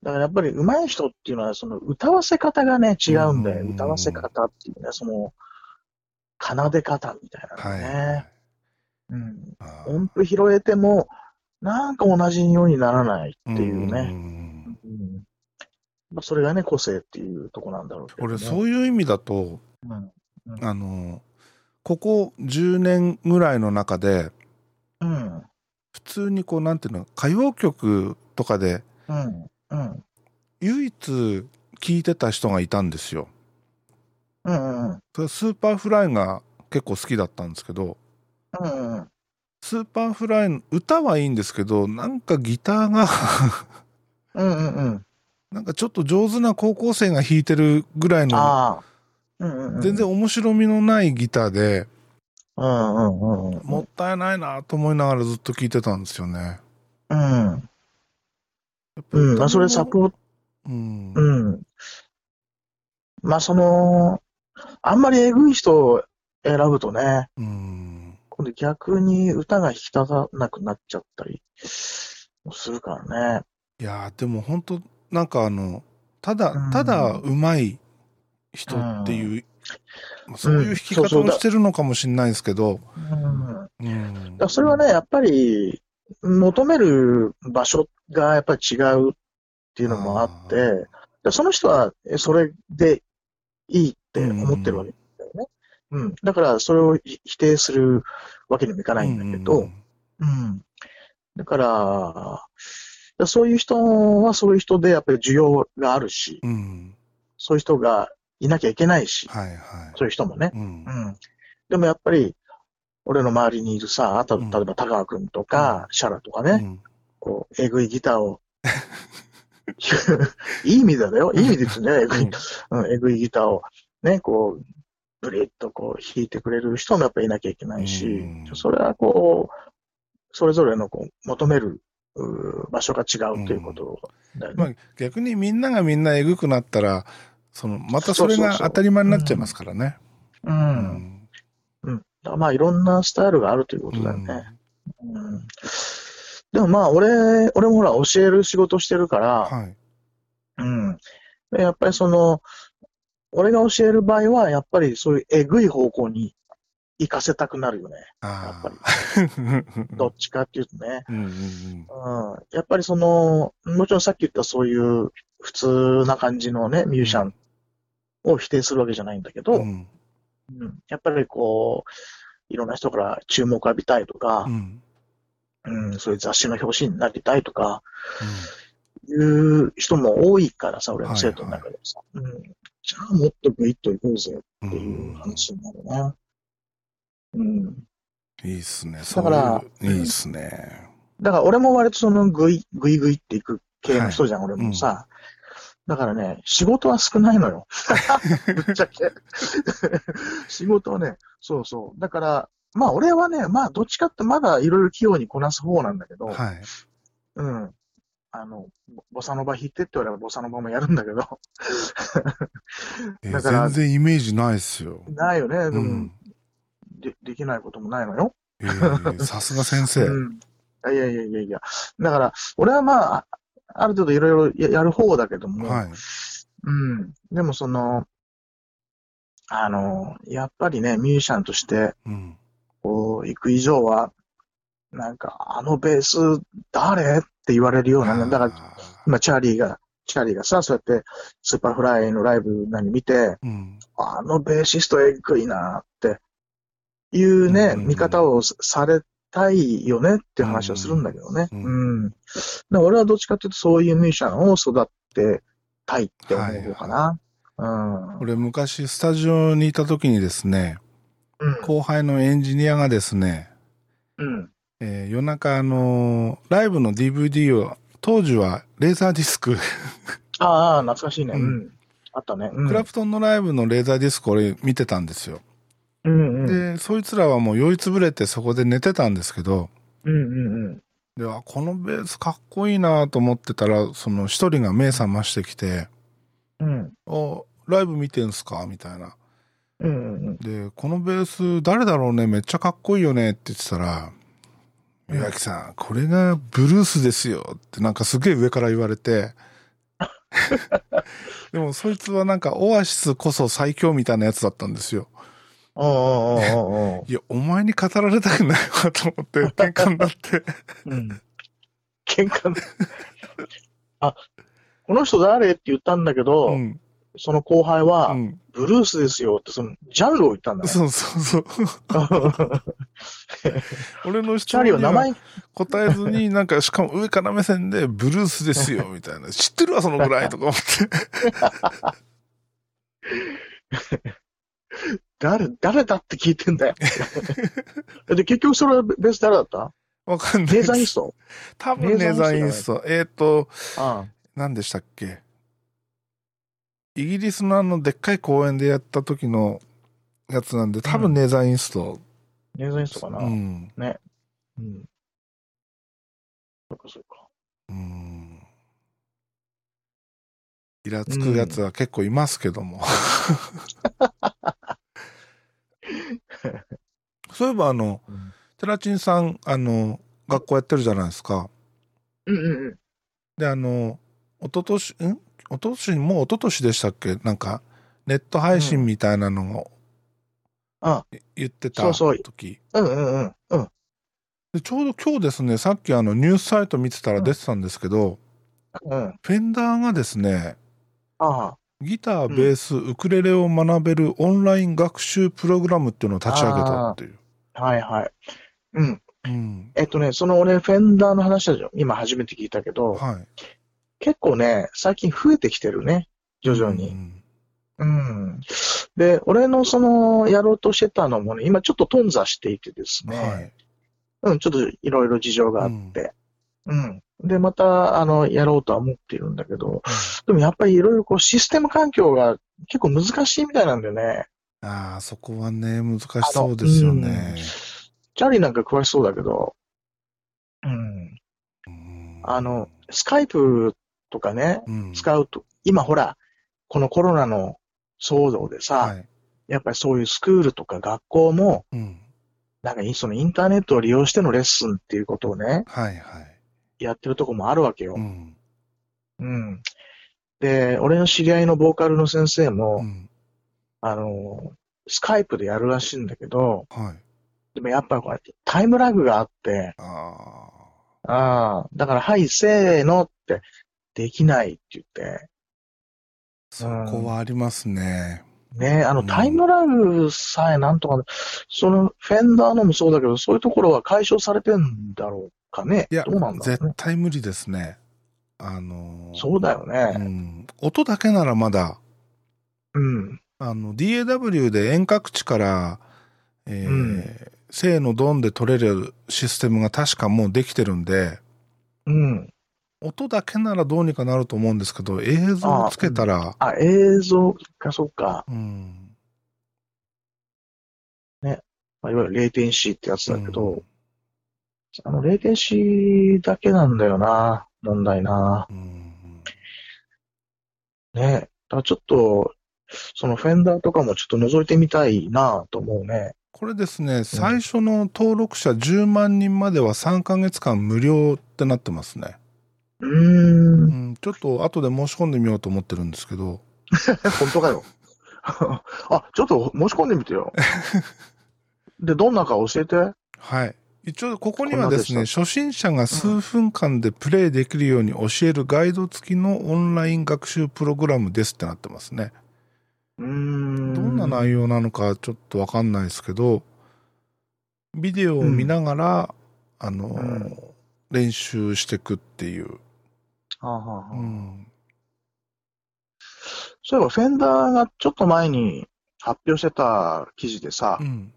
だからやっぱり上手い人っていうのは、その歌わせ方がね、違うんだよ。うん歌わせ方っていうね、その、奏で方みたいなのはね。い。うん。音符拾えても、なんか同じようにならないっていううんね。うん。まあ、それがね、個性っていうとこなんだろうけど、ね。俺、そういう意味だと、うん。あの、ここ10年ぐらいの中で、うん。普通にこうなんていうの歌謡曲とかでうん。うん。唯一聴いてた人がいたんですよ。うん。うん。それスーパーフライが結構好きだったんですけどうん。うん。スーパーフライの歌はいいんですけどなんかギターが うん。うん。なんかちょっと上手な高校生が弾いてるぐらいの。うん。うん。全然面白みのないギターでうん。うん。うん。もったいないなと思いながらずっと聴いてたんですよね。うん。やっぱりうん。まあ、それサポート、うんうん。まあ、その、あんまりえぐい人を選ぶとね、うん。今度逆に歌が引き立たなくなっちゃったりもするからね。いやーでも本当なんかあのただうん。ただ上手い人っていう、まあそういう弾き方をしてるのかもしれないですけど、うん。だそれはね、やっぱり、求める場所がやっぱり違うっていうのもあって、その人はえそれでいいって思ってるわけだよね。うん。だからそれをひ否定するわけにもいかないんだけど、うんうん。だから、だそういう人はそういう人でやっぱり需要があるし、うん。そういう人がいなきゃいけないし、はいはい。そういう人もね。うん。うん。でもやっぱり、俺の周りにいるさ、例えば高川くんとか、シャラとかね、うん。こう、えぐいギターを、いい意味だよ。いい意味ですね、えぐい、うん、えぐいギターを、ね、こう、ブリッとこう弾いてくれる人もやっぱりいなきゃいけないし、うんそれはこう、それぞれのこう求める場所が違うということだよね。まあ、逆にみんながみんなえぐくなったらそのまたそれが当たり前になっちゃいますからね。う。うんんうん。だからまあいろんなスタイルがあるということだよね。うん。でもまあ俺、俺もほら教える仕事してるから、はいうん。でやっぱりその、俺が教える場合は、やっぱりそういうえぐい方向に行かせたくなるよね。あやっー どっちかっていうとね。うんうんうん。やっぱりその、もちろんさっき言ったそういう普通な感じのね、ミュージシャンを否定するわけじゃないんだけど、うんうんうんやっぱりこう、いろんな人から注目を浴びたいとかう、んうん、そういう雑誌の表紙になりたいとか、いう人も多いからさ、俺の生徒の中でもさ。うん。じゃあもっとグイッと行こうぜうんっていう話になるね。うん。いいっすね。だからいういいっすね。だから俺も割とそのグイ、グイグイっていく系の人じゃん、俺もさ。だからね、仕事は少ないのよ。ぶっちゃけ。仕事はね、そうそう。だから、まあ俺はね、まあどっちかってまだいろいろ器用にこなす方なんだけど、はい。うん。あの、ボボサノバ弾いてって言われればボサノバもやるんだけど、えーだから全然イメージないっすよ。ないよね。でも、うん。でできないこともないのよ。えーさすが先生。うん。いやいやいやいや。だから、俺はまあ、ある程度いろいろややる方だけども、はい。うん。でもその、あの、やっぱりね、ミュージシャンとして、うん。こう、行く以上は、なんか、あのベース誰？って言われるようなね、だから、あ今、チャーリーが、チャーリーがさ、そうやって、スーパーフライのライブ何見て、ーうん。あのベーシストえぐいなっていうね、うん見方をされたいよねっていう話をするんだけどね。ううん俺はどっちかっていうとそういうミュージシャンを育てたいって思う方かな。うん。俺昔スタジオにいた時にですね、うん。後輩のエンジニアがですね、うん。えー夜中あのーライブの DVD を、当時はレーザーディスク、ああ、懐かしいね。ううんん。あったね。うん。クラプトンのライブのレーザーディスクを俺見てたんですよ。うんうん。で、そいつらはもう酔いつぶれてそこで寝てたんですけど、うんうんうん。で、あ、このベースかっこいいなと思ってたら、その一人が目覚ましてきて、うん。あ、ライブ見てんすか？みたいな。うんうんで、このベース誰だろうね？めっちゃかっこいいよね？って言ってたら、うん岩木さん、これがブルースですよってなんかすげえ上から言われて、でもそいつはなんかオアシスこそ最強みたいなやつだったんですよ。おうおうおうおういや、お前に語られたくないわと思って 喧嘩になって。うん。喧嘩ねあ、この人誰？って言ったんだけど、うん。その後輩は、うん。ブルースですよって、その、ジャンルを言ったんだね。そうそうそう。俺の質チャーリー問にはは名前、答えずに、なんか、しかも上から目線で、ブルースですよ、みたいな。知ってるわ、そのぐらい、とか思って。誰、誰だって聞いてんだよ。で、結局それはベース誰だった？わかんないネーザーイン。スト？多分ネーザーインスト。えっ、と、あ何でしたっけ？イギリスのあの、でっかい公園でやった時のやつなんで、多分ネーザーインスト。ネーザーインストかな。ううん。ん。そうかそうか。うん。イラつくやつは結構いますけども。そういえばあの、うんテラチンさん、あの、学校やってるじゃないですか。うんうんうん。で、あの、一昨年、ん？一昨年、もう一昨年でしたっけ？なんか、ネット配信みたいなのをあ、言ってたそうそう時。うんうんうん。うん。でちょうど今日ですね、さっきあのニュースサイト見てたら出てたんですけど、うん。フェンダーがですね、ああ。ギター、ベース、ウクレレを学べるオンライン学習プログラムっていうのを立ち上げたっていう。はいはい。うん。うん。えっとね、その俺、フェンダーの話だじゃん。今初めて聞いたけど、はい。結構ね、最近増えてきてるね。徐々に。うんうん。で、俺のその、やろうとしてたのもね、今ちょっと頓挫していてですね。はい。うん、ちょっといろいろ事情があって。うん。で、また、あの、やろうとは思っているんだけど、でもやっぱりいろいろこう、システム環境が結構難しいみたいなんだよね。ああ、そこはね、難しそうですよね。チャーリーなんか詳しそうだけど、うん。うんあの、スカイプとかね、うん使うと、今ほら、このコロナの騒動でさ、はい。やっぱりそういうスクールとか学校も、うん。なんかそのインターネットを利用してのレッスンっていうことをね、はいはい。やってるとこもあるわけよう。ん。うん。で、俺の知り合いのボーカルの先生も、うん。あの、スカイプでやるらしいんだけど、はい。でもやっぱこうやってタイムラグがあって、あああ、だから、はい、せーのって、できないって言って、そこはありますね。ね、あの、うんタイムラグさえなんとか、その、フェンダーのもそうだけど、そういうところは解消されてんだろうかね。いやどうなんだろう絶ね。対無理ですね。あのーそうだようね。ん。音だけならまだ、うん。あの、DAW で遠隔地から、えーうん正のドンで取れるシステムが確かもうできてるんで、うん。音だけならどうにかなると思うんですけど、映像をつけたら、あ、映像か、そうか。うん。まあ、いわゆるレイテンシーってやつだけど、うんあの、レイテンシーだけなんだよな、問題な。うんね。だちょっと、そのフェンダーとかもちょっと覗いてみたいなと思うね。これですね、最初の登録者10万人までは3ヶ月間無料ってなってますね。うんん、ちょっと後で申し込んでみようと思ってるんですけど、本当かよ。あ、ちょっと申し込んでみてよ。で、どんなか教えて？はい。一応、ここにはですね、初心者が数分間でプレイできるように教えるガイド付きのオンライン学習プログラムですってなってますね。うーん。どんな内容なのかちょっとわかんないですけど、ビデオを見ながら、あの、ん練習していくっていう。はあはあはあうん。そういえば、フェンダーがちょっと前に発表してた記事でさ、うん。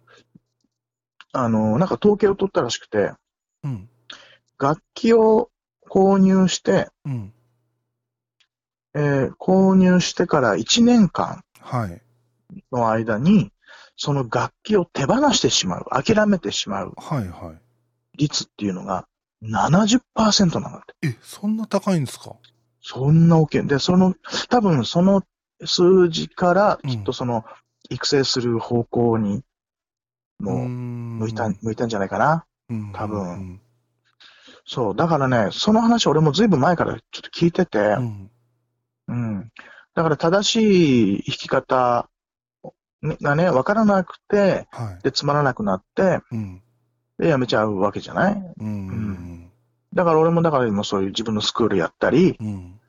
あの、なんか統計を取ったらしくて、うん。楽器を購入して、うん。えー購入してから1年間はい。の間に、その楽器を手放してしまう、諦めてしまうはいはい。率っていうのが70%なんだって。え、そんな高いんですか？そんな大きい。で、その、多分その数字から、うんきっとその、育成する方向に、もう、向向いた、向いたんじゃないかな。うん多分。そう。だからね、その話俺もずいぶん前からちょっと聞いてて、うん。うん。だから正しい弾き方がね、わからなくて、はい。で、つまらなくなって、うん。で、やめちゃうわけじゃない？うん。うん。だから俺もだから今そういう自分のスクールやったり、うん。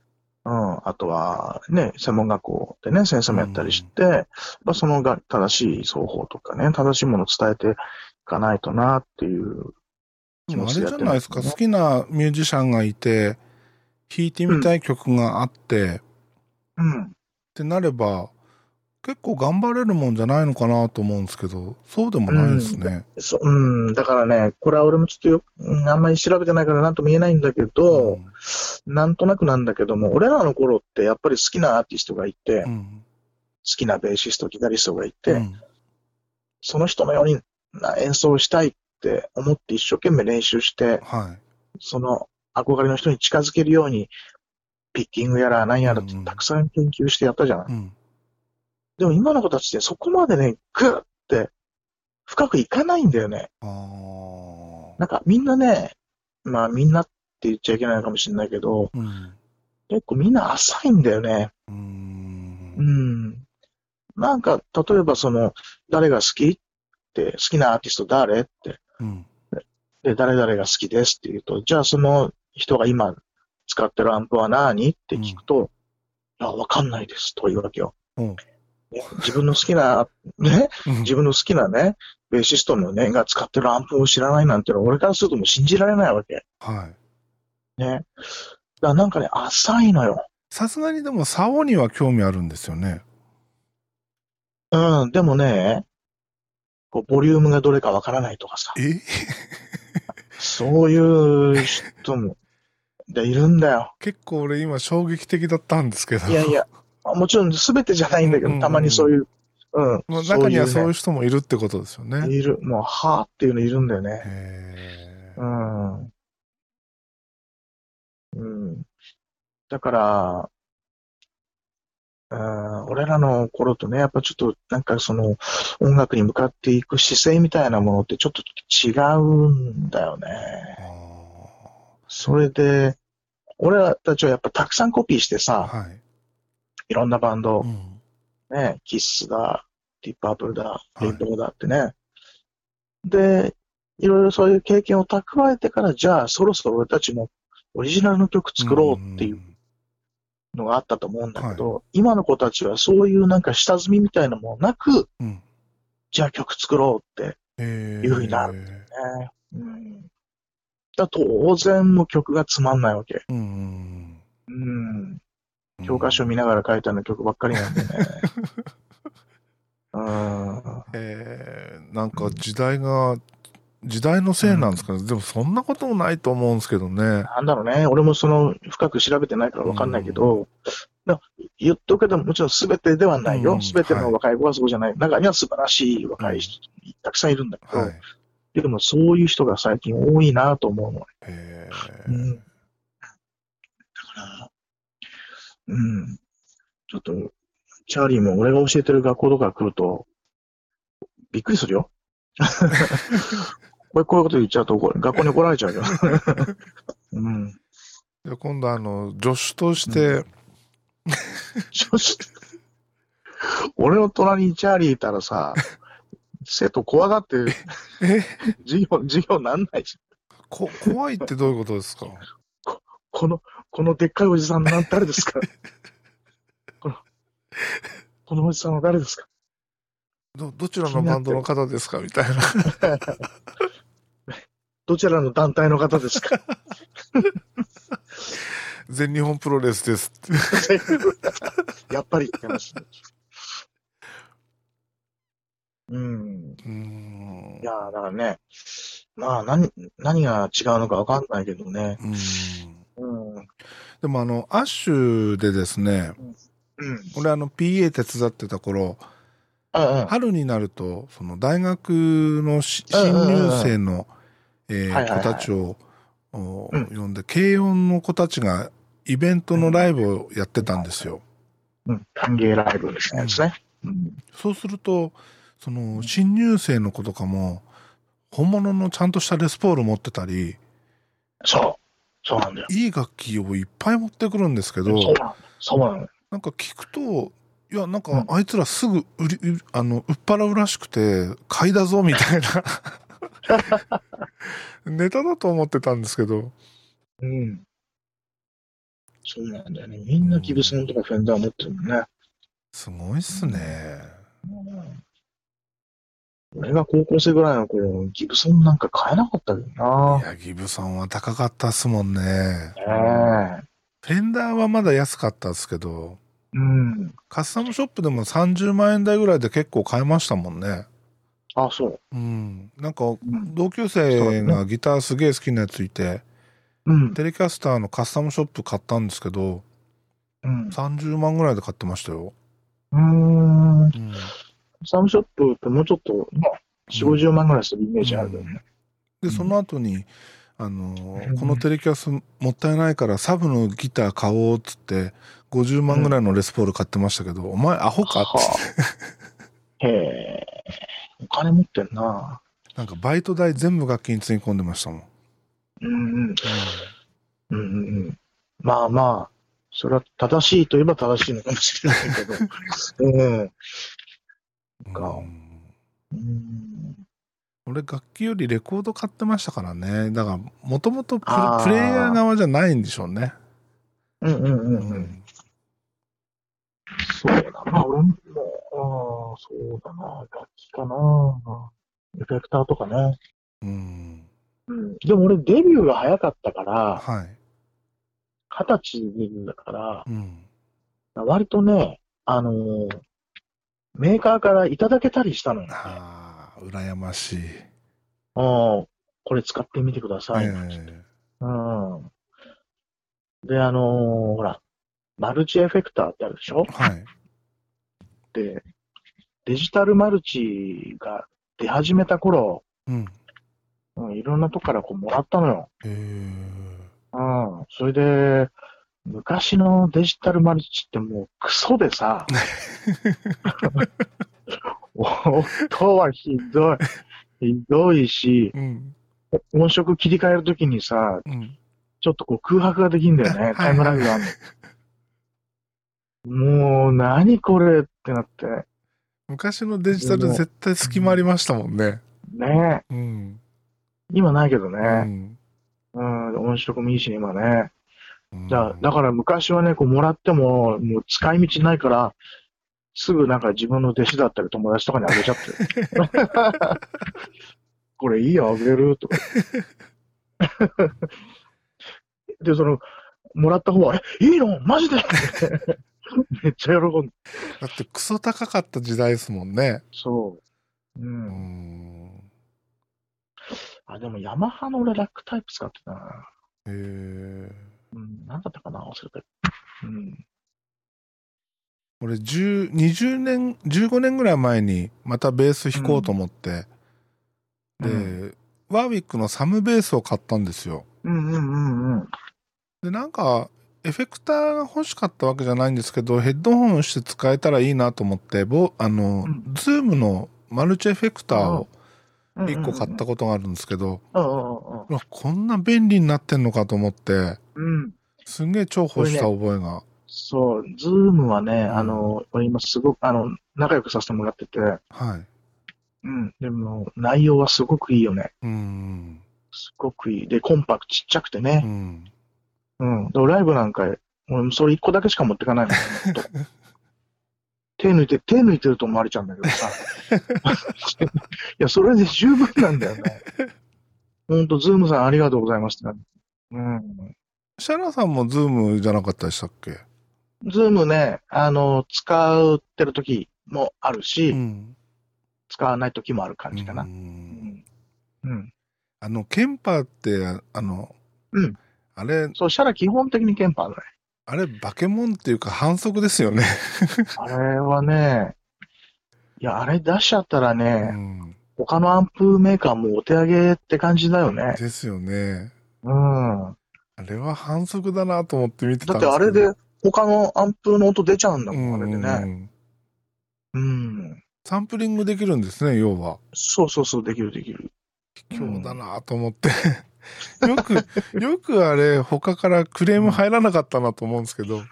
うん、あとはね、専門学校でね、先生もやったりして、まあ、そのが正しい奏法とかね、正しいものを伝えてかないとなっていう気でもあれじゃないですか、ね好きなミュージシャンがいて、弾いてみたい曲があって、っうん。てなれば、結構頑張れるもんじゃないのかなと思うんですけど、そうでもないですね。そう、うん。だからね、これは俺もちょっとよ、うんあんまり調べてないからなんとも言えないんだけど、うんなんとなくなんだけども、俺らの頃ってやっぱり好きなアーティストがいて、好うんきなベーシスト、ギタリストがいて、うんその人のようにな演奏したいって思って一生懸命練習して、はい。その憧れの人に近づけるように、ピッキングやら何やらってうんうんたくさん研究してやったじゃない。うん。でも今の子たちってそこまでね、グーって深くいかないんだよね。なんかみんなね、まあみんなって言っちゃいけないのかもしれないけど、うん。結構みんな浅いんだよね。うー。うんん。なんか、例えばその、誰が好きって、好きなアーティスト誰って、うん。で、誰々が好きですって言うと、じゃあその人が今使ってるアンプは何って聞くと、いや、わかんないですというわけよ。うんね自分の好きな、ね、うん自分の好きなね、ベーシストのね、が使ってるアンプを知らないなんてのは、俺からするともう信じられないわけ。はい。ね。だなんかね、浅いのよ。さすがにでも、竿には興味あるんですよね。うん、でもね、こうボリュームがどれかわからないとかさ、え？そういう人も、でいるんだよ。結構俺今衝撃的だったんですけど。いやいや、もちろん全てじゃないんだけど、たまにそういう、うん。まあ中にはそういうね人もいるってことですよね。いる、もう、はぁっていうのいるんだよね。へーうん。うん。だから、うん、俺らの頃とね、やっぱちょっとなんかその音楽に向かっていく姿勢みたいなものってちょっと違うんだよね。あそれで、俺らたちはやっぱたくさんコピーしてーさ、はい。いろんなバンドう、ん。ね、キッスだ、ディープアップルだ、いレインボーだってね。で、いろいろそういう経験を蓄えてから、じゃあそろそろ俺たちもオリジナルの曲作ろうっていうのがあったと思うんだけど、今の子たちはそういうなんか下積みみたいなものなく、うん。うん。じゃあ曲作ろうってへいうふうになるる。ね。うん。だ当然もう曲がつまんないわけ。うん。うん。教科書見ながら書いたような曲ばっかりなんでね。うん。えー、なんか時代が、時代のせいなんですかね。でもそんなこともないと思うんですけどね。なんだろうね。俺もその深く調べてないからわかんないけど、だ言っとくけどもちろん全てではないうん。よ全ての若い子はそうじゃない。中には素晴らしい若い人、たくさんいるんだけど、はい。でもそういう人が最近多いなと思うの。えうん。ーだから、うん。ちょっと、チャーリーも俺が教えてる学校とか来ると、びっくりするよ。こ れこういうこと言っちゃうと学校に怒られちゃうよ。うん。で今度あの、助手として、そして、俺の隣にチャーリーいたらさ、生徒怖がって、え？授業、授業なんないし。こ、怖いってどういうことですか？この、このでっかいおじさんなん誰ですか？この、このおじさんは誰ですか？ど、どちらのバンドの方ですか？みたいな。どちらの団体の方ですか？全日本プロレスですって。やっぱりって話。うん。うーんいやーだからね、まあ何、何が違うのかわかんないけどね。うーんうん。うん。でもあの、アッシュでですね、俺あの PA 手伝ってた頃、うんうん。春になると、その大学のし新うんうんうんうん入生のえ子たちを呼んで、軽音の子たちがイベントのライブをやってたんですよ。うん。歓迎ライブみたいなやつね。うん。そうすると、その新入生の子とかも、本物のちゃんとしたレスポール持ってたり、そう。そうなんだよ。いい楽器をいっぱい持ってくるんですけど、そうなの。そうなんか聞くと、いや、なんかうんあいつらすぐ売り、売あの、売っ払うらしくて、買いだぞみたいな。ネタだと思ってたんですけど、うん。そうなんだよね。みんなギブソンとかフェンダー持ってるもんね。すごいっすね。うん俺が高校生ぐらいの頃、ギブソンなんか買えなかったけどないや、ギブソンは高かったっすもんね。ねえ。フェンダーはまだ安かったですけど、うん。カスタムショップでも30万円台ぐらいで結構買えましたもんね。あ、そう。うん。なんか、うん。同級生がギターすげえ好きなやついて、うん。テレキャスターのカスタムショップ買ったんですけど、うん。30万ぐらいで買ってましたよ。うーん。うん。サムショップってもうちょっと、まあ、4、50万ぐらいするイメージあるよね。で、うんその後に、あのこのテレキャスもったいないからサブのギター買おうっつって、50万ぐらいのレスポール買ってましたけど、お前アホか？って、はあ。へえ。お金持ってんな。なんかバイト代全部楽器につぎ込んでましたもん。うんうん。うんうんうん。まあまあ、それは正しいといえば正しいのかもしれないけど。うん。かうんうん。俺楽器よりレコード買ってましたからね。だから、もともとプレイヤー側じゃないんでしょうね。うんうんうんううん。そうだな。俺も、ああ、そうだな。楽器かな。エフェクターとかね。うん。うん。でも俺デビューが早かったから、はい。二十歳だから、うん。割とね、あのーメーカーからいただけたりしたのよ。ああ、羨ましい。ああ、これ使ってみてください。えうん。で、あのーほら、マルチエフェクターってあるでしょ？えはい。で、デジタルマルチが出始めた頃、うん。うん、いろんなとこからこうもらったのよ。ええうん。それで、昔のデジタルマルチってもうクソでさ、音はひどい。ひどいし、うん。音色切り替えるときにさ、うん。ちょっとこう空白ができんだよね。タイムラグがあ。もう、何これってなって。昔のデジタル絶対隙間ありましたもんね。ねうん。今ないけどうね。ん。うん、音色もいいし、今ね。うんじゃあ、だから昔はね、こうもらっても、もう使い道ないから、すぐなんか自分の弟子だったり友達とかにあげちゃって。これいいよ、あげるとか。で、その、もらった方は、え、いいの？マジで？めっちゃ喜んで。だってクソ高かった時代ですもんね。そう。う。うんん。あ、でもヤマハの俺ラックタイプ使ってたな。へえ。うん、なんだったかな忘れた。うん。俺10、20年、15年ぐらい前にまたベース弾こうと思って、で、うワーウィックのサムベースを買ったんですよ。うんうんうんうん。で、なんか、エフェクターが欲しかったわけじゃないんですけど、ヘッドホンして使えたらいいなと思って、ぼあの、うんズームのマルチエフェクターをうん1個買ったことがあるんですけど、こんな便利になってんのかと思って、うん。うん。すんげえ重宝した覚えが。そう、ズームはね、んあの、俺今すごく、あの、仲良くさせてもらってて、はい。うん。でも、内容はすごくいいよね。うん。すごくいい。で、コンパクトちっちゃくてうね。ん。うん。で、ライブなんか、俺それ一個だけしか持ってかないの。ほんと手抜いて、手抜いてると思われちゃうんだけどさ。いや、それで十分なんだよね。ほんと、ズームさんありがとうございますって感じ。うん。シャラさんもズームじゃなかったでしたっけ？ズームね、あの、使ってる時もあるし、うん。使わない時もある感じかな。ううんん。うん。あの、ケンパーって、あの、うんあれ、そう、シャラ基本的にケンパーだね。あれ、化け物っていうか反則ですよね。あれはね、いや、あれ出しちゃったらうね、ん。他のアンプメーカーもお手上げって感じだよね。ですよね。うん。あれは反則だなと思って見てただんですけど。ってあれで他のアンプの音出ちゃうんだうもん、あれでね。ん。うん。サンプリングできるんですね、要は。そうそうそう、できるできる。卑怯だなと思って。よく、よくあれ、他からクレーム入らなかったなと思うんですけど。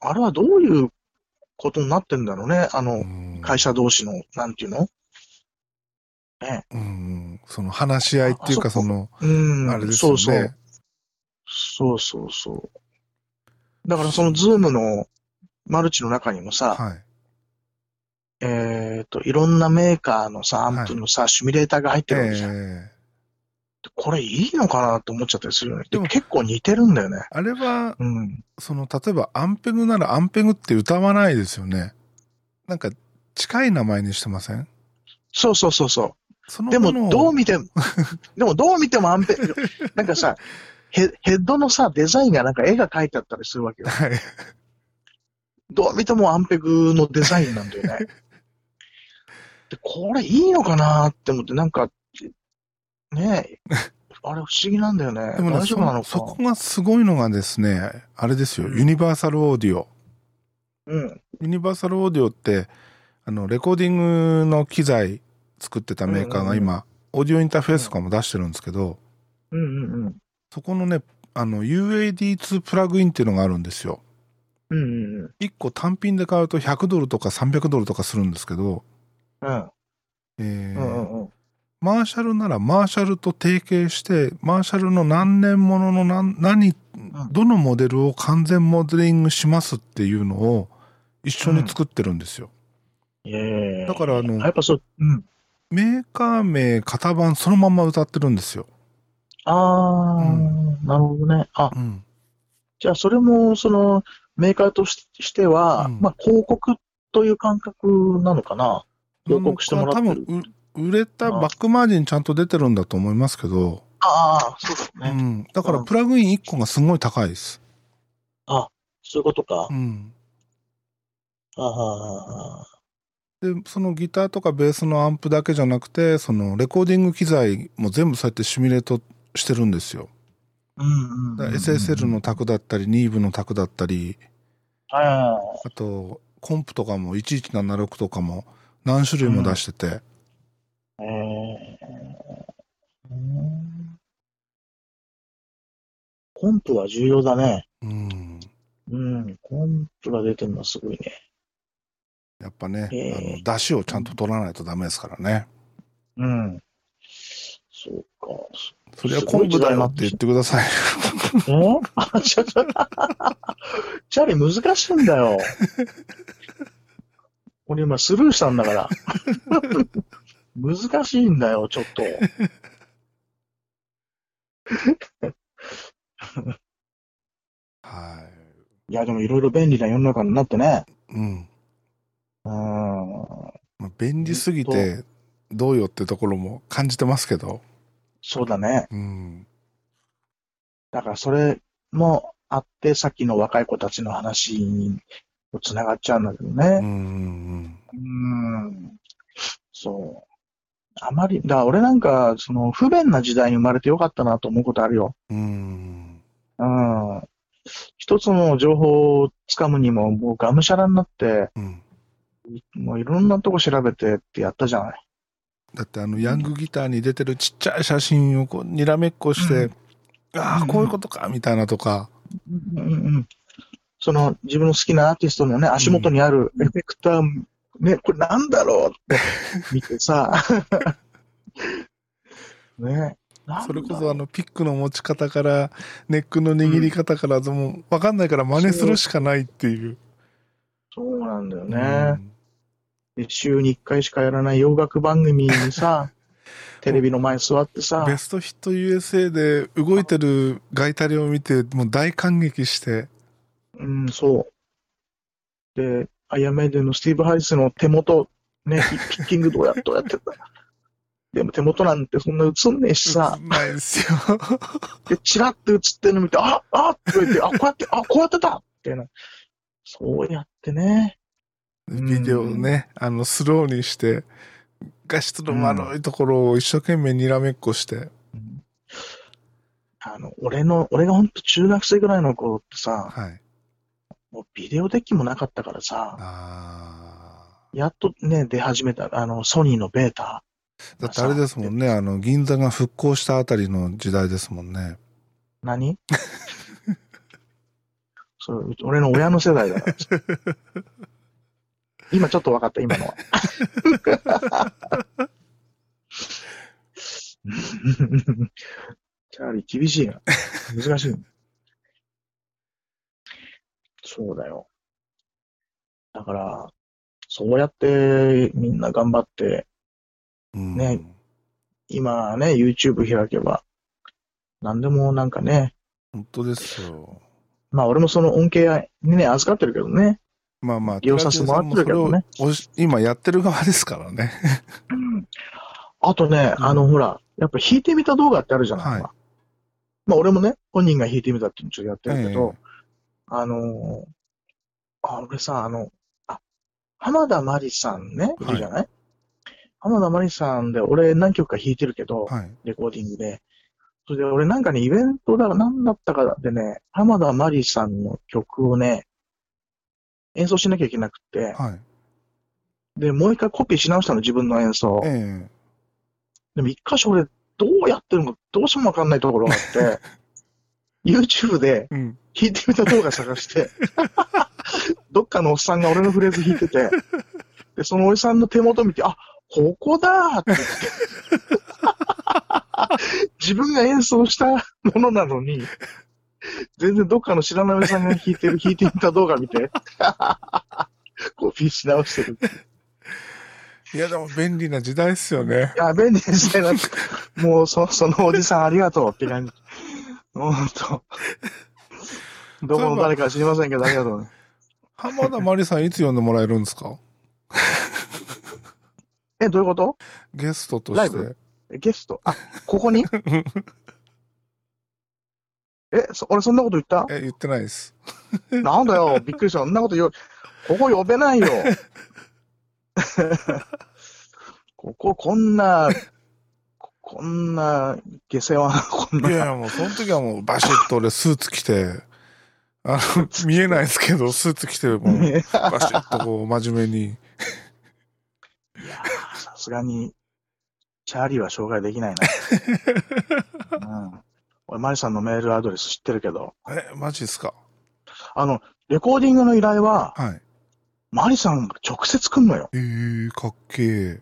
あれはどういうことになってんだろうね。あうの、ん会社同士の、なんていうの？うん。その話し合いっていうか、あその、うん。あれですよそうね。そう。そうそうそう。だからそのズームのマルチの中にもさ、はい。えっ、と、いろんなメーカーのさ、アンプのさ、シミュレーターが入ってるわけじゃん。ええこれいいのかなって思っちゃったりするよね。ででも結構似てるんだよね。あれは、うん。その、例えばアンペグならアンペグって歌わないですよね。なんか、近い名前にしてません？そうそうそうそう。そのでも、どう見ても、でも、どう見てもアンペ、なんかさ、ヘヘッドのさ、デザインがなんか絵が描いてあったりするわけよ。はい。どう見てもアンペグのデザインなんだよね。で、これいいのかなって思って、なんか、ねえ、あれ不思議なんだよね。でもね大丈夫なのか？そそこがすごいのがですね、あれですよ、うんユニバーサルオーディオ。うん。ユニバーサルオーディオって、あの、レコーディングの機材作ってたメーカーが今、オーディオインターフェースとかも出してるんですけど、うんうんうん。そこのね、あの、UAD2 プラグインっていうのがあるんですよ。うんうん1個単品で買うと100ドルとか300ドルとかするんですけど、うん。えーうんうんうん。マーシャルならマーシャルと提携して、マーシャルの何年ものの何、何、どのモデルを完全モデリングしますっていうのを一緒に作ってるんですよ。ええだからあのやっぱそう、うん。メーカー名、型番そのまんま歌ってるんですよ。ああ、うなるほどね。あ、うん。じゃあそれも、その、メーカーとししては、うんまあ、広告という感覚なのかな？広告してもらってる。多分う売れたバックマージンちゃんと出てるんだと思いますけど、ああ、そうだね。うん。だからプラグイン1個がすごい高いです。そういうことかう。ん。ああ、で、そのギターとかベースのアンプだけじゃなくて、そのレコーディング機材も全部そうやってシミュレートしてるんですよ。うんうんだから SSL のタクだったり、ニーブのタクだったり、ああと、コンプとかも1176とかも何種類も出してて、あ、ええうんコンプは重要だね。うん。うん、コンプが出てるのはすごいね。やっぱね、ええあの、出汁をちゃんと取らないとダメですからね。うん。そうか。それは昆布だよって言ってください。え？あ、ちょっと、チャリ難しいんだよ。俺今スルーしたんだから。難しいんだよ、ちょっと。はいや、でもいろいろ便利な世の中になってね。い。うん。うん。まあ、便利すぎてどうよってところも感じてますけど。そうだね。うん。だからそれもあって、さっきの若い子たちの話につながっちゃうんだけどうんね。うんうん。そう。あまり、だ俺なんか、その不便な時代に生まれてよかったなと思うことあるよ。うん。うん。うん。一つの情報をつかむにも、もうがむしゃらになって、うん。もういろんなとこ調べてってやったじゃない。だってあのヤングギターに出てるちっちゃい写真をこうにらめっこして、うんああ、うんこういうことか、みたいなとか。うんうんうん。その自分の好きなアーティストのね、足元にあるエフェクター、ね、これなんだろうって 見てさ、ね。それこそあのピックの持ち方から、ネックの握り方から、もうわかんないから真似するしかないっていう。そうなんだようね。んで週に1回しかやらない洋楽番組にさ、テレビの前に座ってさ、ベストヒット USA で動いてるガイタレを見て、もう大感激して、うん、そう。で、アイアンメイデンのスティーブ・ハイスの手元、ね、ピッキングどうやどうやってた。でも手元なんてそんな映んねえしさ映、んないですよ。で、チラッと映ってるの見て、ああって言って、あ、こうやって、あ、こうやってたってな。そうやってね。ビデオをね、あの、スローにして、画質の悪いところを一生懸命にらめっこして、あの、俺の、俺がほんと中学生ぐらいの頃ってさ、はい。もうビデオデッキもなかったからさ、あやっとね、出始めた、あの、ソニーのベータ。ーだってあれですもんね、あの、銀座が復興したあたりの時代ですもんね。何？そう、俺の親の世代だから。今ちょっと分かった、今のは。チャーリー厳しいな。難しいな。そうだよ。だから、そうやってみんな頑張って、うんね今ね、YouTube 開けば、何でもなんかね、本当ですよ。まあ俺もその恩恵にね、預かってるけどね。まあまあ、利用させてもらってるけどね今やってる側ですからね。あとね、うんあのほら、やっぱ弾いてみた動画ってあるじゃない、はいまあ俺もね、本人が弾いてみたっていうのちょっとやってるけど、えあのーあ、俺さ、あの、あ、浜田真理さんね、いるじゃない、浜田真理さんで俺何曲か弾いてるけど、はい。レコーディングで。それで俺なんかね、イベントだか何だったかでね、浜田真理さんの曲をね、演奏しなきゃいけなくて、はい。で、もう一回コピーし直したの、自分の演奏。ええでも一箇所俺、どうやってるのかどうしてもわかんないところがあって、YouTube でうん。弾いてみた動画探して、どっかのおっさんが俺のフレーズ弾いてて、で、そのおじさんの手元見て、あ、ここだーって言って。自分が演奏したものなのに、全然どっかの知らないおじさんが弾いてる、弾いてみた動画見て、コピーし直してる。いや、でも便利な時代ですよねい。や、便利ですね。なんかもう、そ、そのおじさんありがとうって感じ。ほんと。どこの誰か知りませんけど、ありがとうね。浜田真理さんいつ呼んでもらえるんですか？え、どういうこと？ゲストとしてライブ？ゲスト？あ、ここに？え、そ俺そんなこと言った？え、言ってないです。なんだよ、びっくりした。そんなこと言う。ここ呼べないよ。ここ、こんな、ここんな、下世話な、こんな。いやいや、もうその時はもうバシッと俺スーツ着て、あの、見えないですけど、スーツ着て、もう、バシッとこう、真面目に。いやーさすがに、チャーリーは紹介できないな。うん。俺、マリさんのメールアドレス知ってるけど、え、マジですか？あの、レコーディングの依頼は、はい。マリさんが直接来んのよ。えー、かっけえ。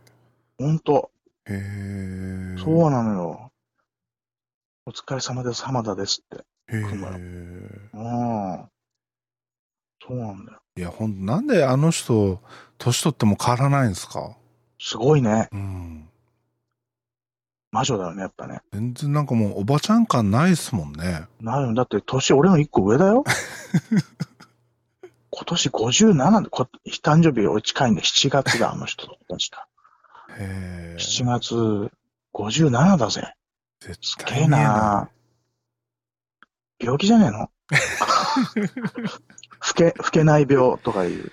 ほんと。えー。そうなのよ。お疲れ様です、浜田ですって。へえ。うん。そうなんだよ。いや、ほんと、なんであの人、年取っても変わらないんですか？すごいね。うん。魔女だよね、やっぱね。全然なんかもう、おばちゃん感ないっすもんね。なるだって、年俺の一個上だよ。今年57で、こ誕生日俺近いんで、7月だ、あの人と。確か。へえ。7月57だぜ。絶すげえな病気じゃねえの？老け、老けない病とかいう。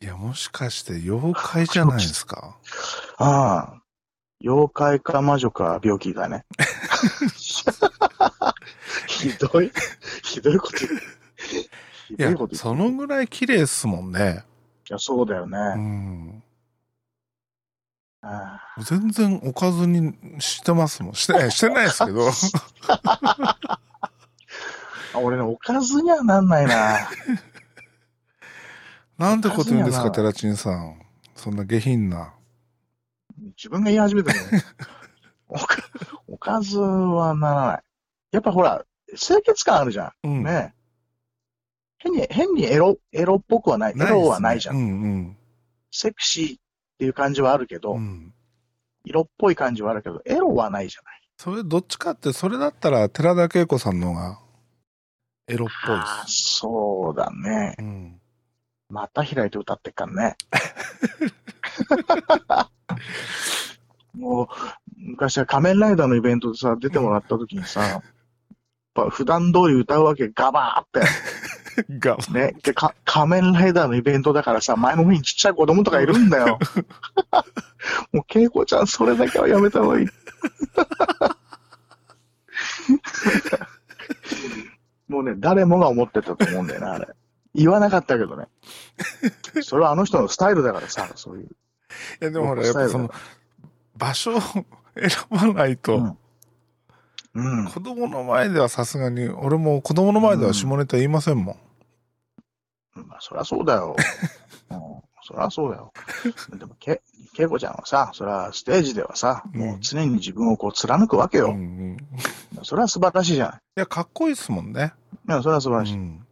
い。いや、もしかして妖怪じゃないですか？ああ。妖怪か魔女か病気だね。ひどい、ひどいこと言いや。そのぐらい綺麗っすもんね。いや、そうだようね。ん。ああ全然おかずにしてますもん。してしてないですけど。あ俺ね、おかずにはなんないな。なんてこと言うんですか、テラチンさん。そんな下品な。自分が言い始めたのね。おか、おかずはならない。やっぱほら、清潔感あるじゃうん。ん。ね変に、変にエロ、エロっぽくはない。エないねロはないじゃん。うんセクシーっていう感じはあるけど、うん。うん。色っぽい感じはあるけど、エロはないじゃない。それ、どっちかって、それだったら、寺田恵子さんの方が、エロっぽいです。そうだね。うん。また開いて歌ってっからね。もう、昔は仮面ライダーのイベントでさ、出てもらった時にさ、やっぱ普段通り歌うわけ、ガバーって。が、ね。で、か、仮面ライダーのイベントだからさ、前の方にちっちゃい子供とかいるんだよ。もう、恵子ちゃん、それだけはやめた方がいい。もうね、誰もが思ってたと思うんだよね、あれ。言わなかったけどね。それはあの人のスタイルだからさ、そういう。いや、でもほら、やっぱその、場所を選ばないと、うんうん。子供の前ではさすがに、俺も子供の前では下ネタ言いませんもん。まあ、そりゃそうだよ。うん、そりゃそうだよ。でも、け、けいこちゃんはさ、そりゃステージではさ、うんもう常に自分をこう貫くわけよ。うんうん。いそれは素晴らしいじゃない。や、かっこいいっすもんね。いや、それは素晴らしい。うん。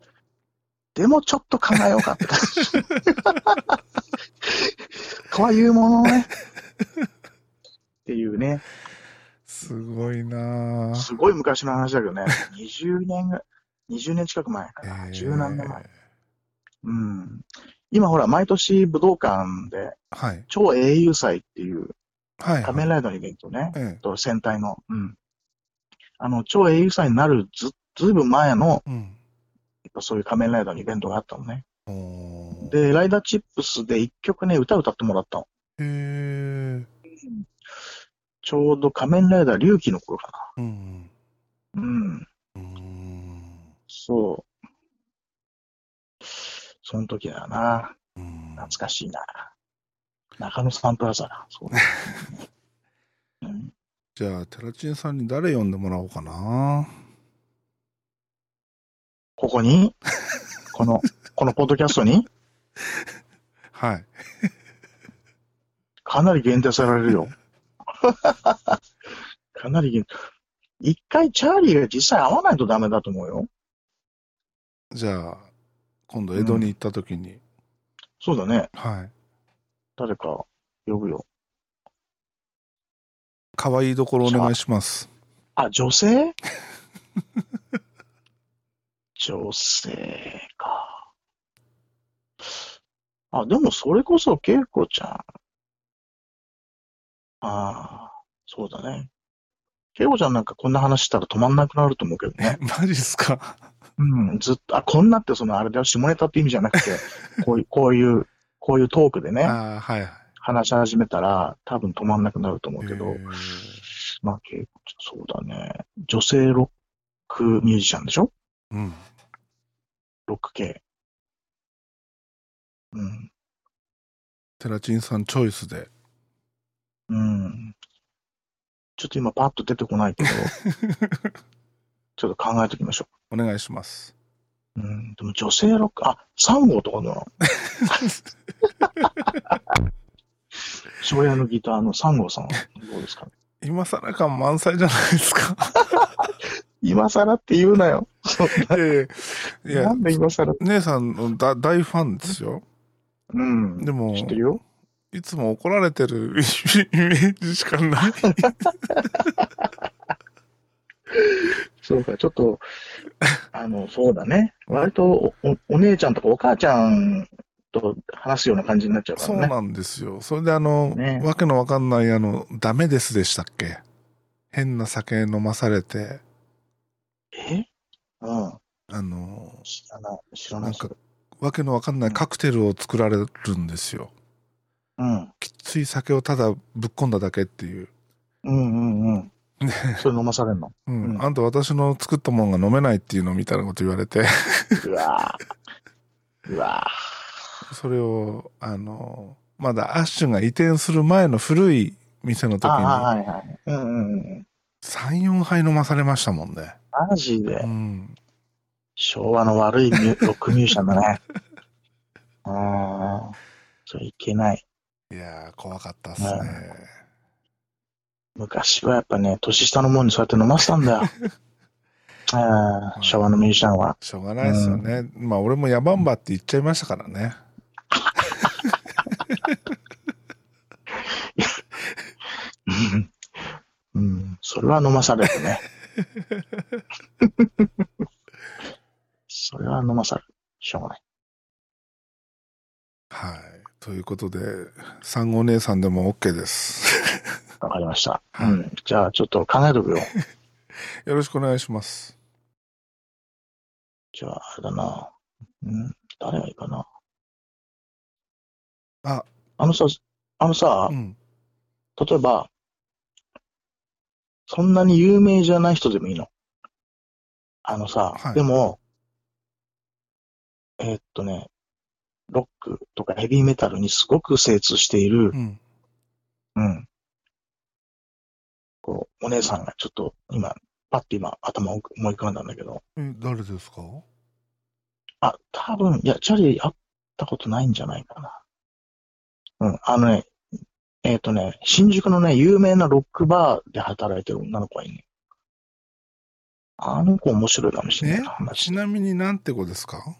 でもちょっと考えようかって感じ。とはいうものね。っていうね。すごいなぁすごい昔の話だけどね。20年が、20年近く前かな。えー十何年前。うん。今ほら、毎年武道館ではい。超英雄祭っていうはい。仮面ライダーのイベントね。ええ。と戦隊の。うん。あの、超英雄祭になるず、ずいぶん前の、うん。やっぱそういう仮面ライダーのイベントがあったのね。で、ライダーチップスで一曲ね、歌歌ってもらったの。へえ。ちょうど仮面ライダー龍騎の頃かうん。な。うん。うん。そう。その時だよな。うん懐かしいな。中野サンプラザだ。そうだ、うん。じゃあ、テラチンさんに誰呼んでもらおうかな。ここにこの、このポッドキャストに？はい。かなり限定されるよ。かなり限定。一回チャーリーが実際会わないとダメだと思うよ。じゃあ、今度江戸に行った時に、そうだね。はい。誰か呼ぶよ。可愛いところお願いします。あ、女性？女性か。あ、でもそれこそ恵子ちゃん。ああ、そうだね。恵子ちゃんなんかこんな話したら止まんなくなると思うけどね。マジっすか？うん、ずっと、あ、こんなってそのあれだよ、下ネタって意味じゃなくて、こういう、こういう、こういうトークでね、ああ、はいはい。話し始めたら多分止まんなくなると思うけどまあ、恵子ちゃん、そうだね。女性ロックミュージシャンでしょ？うん。ロック系。うん。テラチンさんチョイスで。うん。ちょっと今パッと出てこないけど、ちょっと考えておきましょお願いします。う。うん。でも女性ロック、あ、3号とかだな。庄屋のギターの3号さん、どうですかね？今更感満載じゃないですか。今更って言うなよ。いやいや、ななんで今更？姉さんのだ大ファンですよ。うん。でも、知ってるよ。いつも怒られてる イメージしかない。そうか、ちょっと、あの、そうだね。割とお、お、お姉ちゃんとかお母ちゃんと話すような感じになっちゃうからね。そうなんですよ。それであの、ねわけのわかんないあの、ダメですでしたっけ？変な酒飲まされて、え？うん。あの、知らない。知らなないんか。わけのわかんないカクテルを作られるんですよ。うん。きつい酒をただぶっ込んだだけっていう。うんうんうん。それ飲まされんの？うん。うんあんた私の作ったもんが飲めないっていうのみたいなこと言われて、うわぁ。うわそれを、あの、まだアッシュが移転する前の古い店の時に、はいはい。うんうんうん。3、4杯飲まされましたもんね。マジでう。ん。昭和の悪いミュロックミュージシャンだね。ああ。それいけない。いやー、怖かったっすね。昔はやっぱね、年下のもんにそうやって飲ませたんだよ。あ あ、昭和のミュージシャンは。しょうがないですよね。まあ、俺もヤバンバって言っちゃいましたからね。うんうん、それは飲まされるね。それは飲まされる。しょうがない。はい。ということで、産後姉さんでも OK です。わかりました。はいうん。じゃあ、ちょっと考えとくよ。よろしくお願いします。じゃあ、あれだな。うん。誰がいいかな。あ、あのさ、あのさう、ん。例えば、そんなに有名じゃない人でもいいの。あのさ、はいでも、えーっとね、ロックとかヘビーメタルにすごく精通しているう、ん。うん。こう、お姉さんがちょっと今、パッて今頭を思い浮かんだんだけど、え、誰ですか？あ、多分、いや、チャリ会ったことないんじゃないかな。うん、あのね、えっ、とね、新宿のね、有名なロックバーで働いてる女の子がいるね。あの子面白いかもしれないえ？な、話。ちなみになんて子ですか？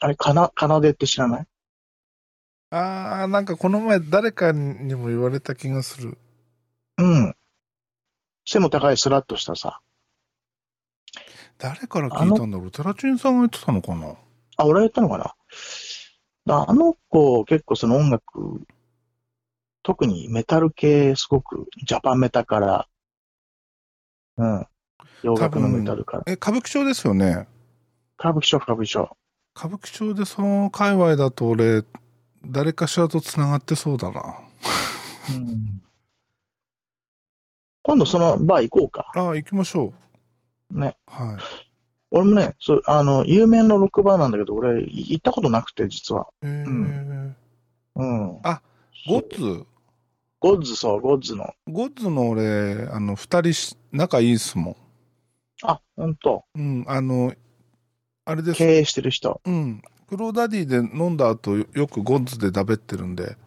あれ、かな、かなでって知らない？ああ、なんかこの前誰かにも言われた気がする。うん。背も高いスラッとしたさ。誰から聞いたんだろう？テラチンさんが言ってたのかな？あ、俺が言ったのかな？だあの子、結構その音楽、特にメタル系、すごく、ジャパンメタから、うん。洋楽のメタルから。え、歌舞伎町ですよね？歌舞伎町、歌舞伎町。歌舞伎町でその界隈だと俺、誰かしらと繋がってそうだな。うん。今度そのバー行こうか。ああ、行きましょね。う。はい。俺もね、そう、あの、有名なロックバーなんだけど、俺、い行ったことなくて、実は。えーんうん。あゴッツ？ゴッズ、そう、ゴッズの。ゴッツの俺、あの、二人し仲いいっすもあ、ほんと。ん。うん、あの、あれです。経営してる人。うん。クローダディで飲んだ後、よくゴッツでだべってるんで。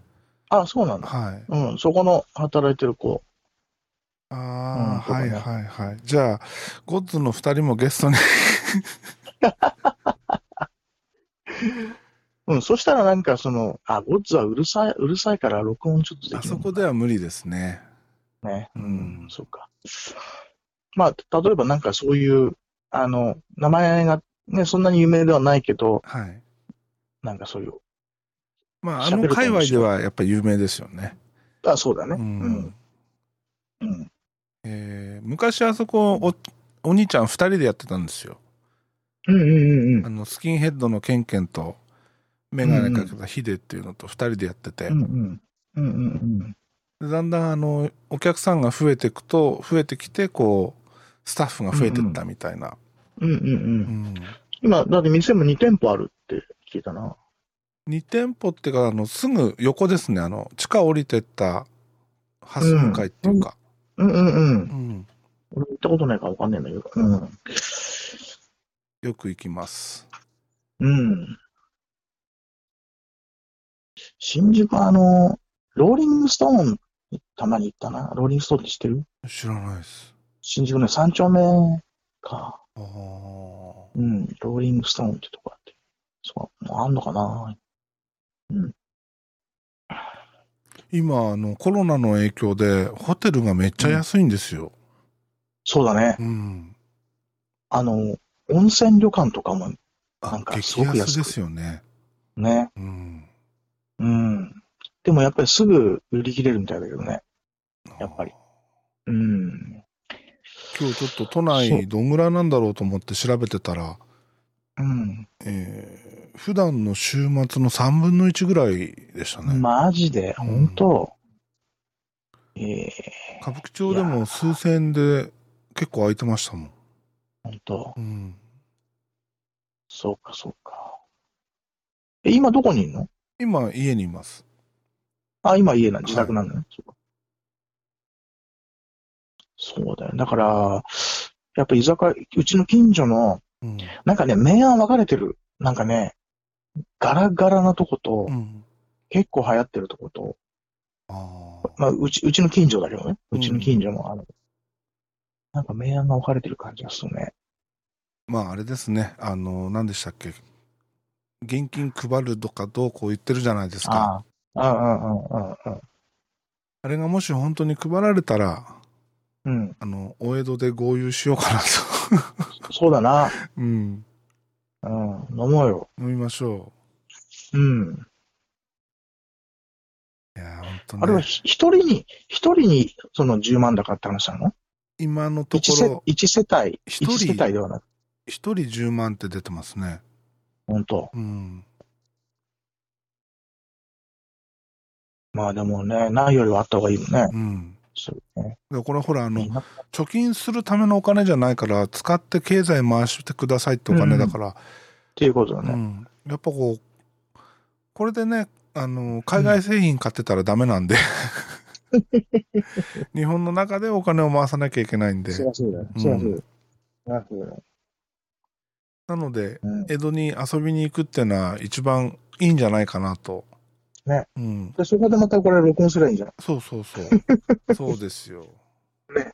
あ、そうなんだ。はい。うん、そこの働いてる子。ああ、うんはいはいはい。じゃあ、ゴッツの二人もゲストに。うん、そしたらなんかその、あ、ゴッズはうるさい、うるさいから録音ちょっとできるあそこでは無理ですね。ね。ううんん、そうか。まあ、例えばなんかそういう、あの、名前がね、そんなに有名ではないけど、はい。なんかそういう、まあ、あの界隈ではやっぱ有名ですよね。あ、そうだね。ううんん。うん。えー昔あそこお、お兄ちゃん二人でやってたんですよ。うんうんうんうん。あの、スキンヘッドのケンケンと、メガネかけたヒデっていうのと二人でやってて、うんうん。うんうんでだんだんあの、お客さんが増えていくと、増えてきて、こう、スタッフが増えてったみたいな。うん。うんうん。今、だって店も2店舗あるって聞いたな。2店舗っていうか、あの、すぐ横ですね。あの、地下降りてった、ハス向かいっていうか。うんうんうん。うん。俺行ったことないからわかんないんだけど。うん。よく行きます。うん。新宿はあの、ローリングストーン、たまに行ったな。ローリングストーンって知ってる？知らないです。新宿の三丁目か。ああ。うん。ローリングストーンってとこあって。そう、あんのかな今、あの、コロナの影響で、ホテルがめっちゃ安いんですよ。そうだね。うん。あの、温泉旅館とかもなあん、かす激ごく安く安ですよね。ね。うん。うん。でもやっぱりすぐ売り切れるみたいだけどね。やっぱり。うん。今日ちょっと都内どんぐらいなんだろうと思って調べてたら、うん。えー普段の週末の3分の1ぐらいでしたね。マジで、うん本当ええ歌舞伎町でも数千円で結構空いてましたもん。本当？うん。そうか、そうか。え、今どこにいんの？今、家にいます。あ、今家な、自宅なんだね。そうかそうだよ。だから、やっぱ居酒屋、うちの近所の、うん。なんかね、明暗分かれてる。なんかね、ガラガラなとこと、うん。結構流行ってるとこと、ああ。まあ、うち、うちの近所だけどね。うんうちの近所の、あの、なんか明暗が分かれてる感じがするね。まあ、あれですね。あの、何でしたっけ？現金配るとかどうこう言ってるじゃないですか。ああ、うんうんうんうんうん。あれがもし本当に配られたら、うん、あの、お江戸で合流しようかなと。そうだな。うん。うん、飲もうよ。飲みましょうん。う。いやー、本当あれは一人に、一人にその10万だかって話なの？今のところ、一世帯、一人一世帯ではなく、一人10万って出てますね。本当。うん。まあでもね、ないよりはあった方がいいもんね。うん。そうね。でこれほら、あの貯金するためのお金じゃないから、使って経済回してくださいってお金だから、っていうことだね。うん。やっぱこう、これでね、あの、海外製品買ってたらダメなんで、日本の中でお金を回さなきゃいけないんでそ、うだよ。うんそうだよ。そうだよ。なので、うん。江戸に遊びに行くっていうのは一番いいんじゃないかなと。ね。うん。で、そこでまたこれ録音すればいいんじゃん。そうそうそう。そうですよ。ね。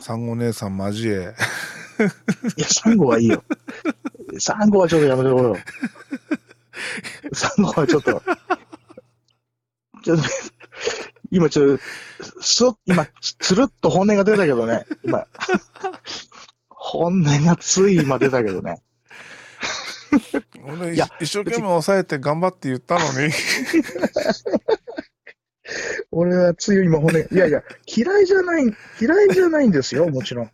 産後姉さん交え。いや、サンゴはいいよ。サンゴはちょっとやめてこよう。ごめん、ちょっと。ちょっと、今ちょっと、すっ、今、つるっと本音が出たけどね。今。本音がつい今出たけどね。俺いや一生懸命抑えて頑張って言ったのに。俺はつい今本音、いやいや、嫌いじゃない、嫌いじゃないんですよ、もちろん。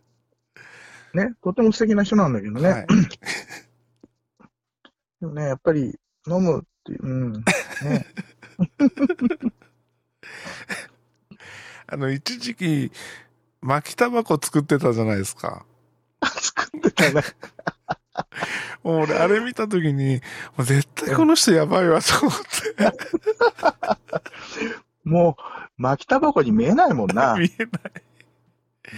ね、とても素敵な人なんだけどね。はい。でもね、やっぱり飲むっていう、うん。ね。あの、一時期、巻きタバコ作ってたじゃないですか。作ってたね。もう俺、あれ見たときに、もう絶対この人やばいわと思って。もう、巻きタバコに見えないもんな。見えな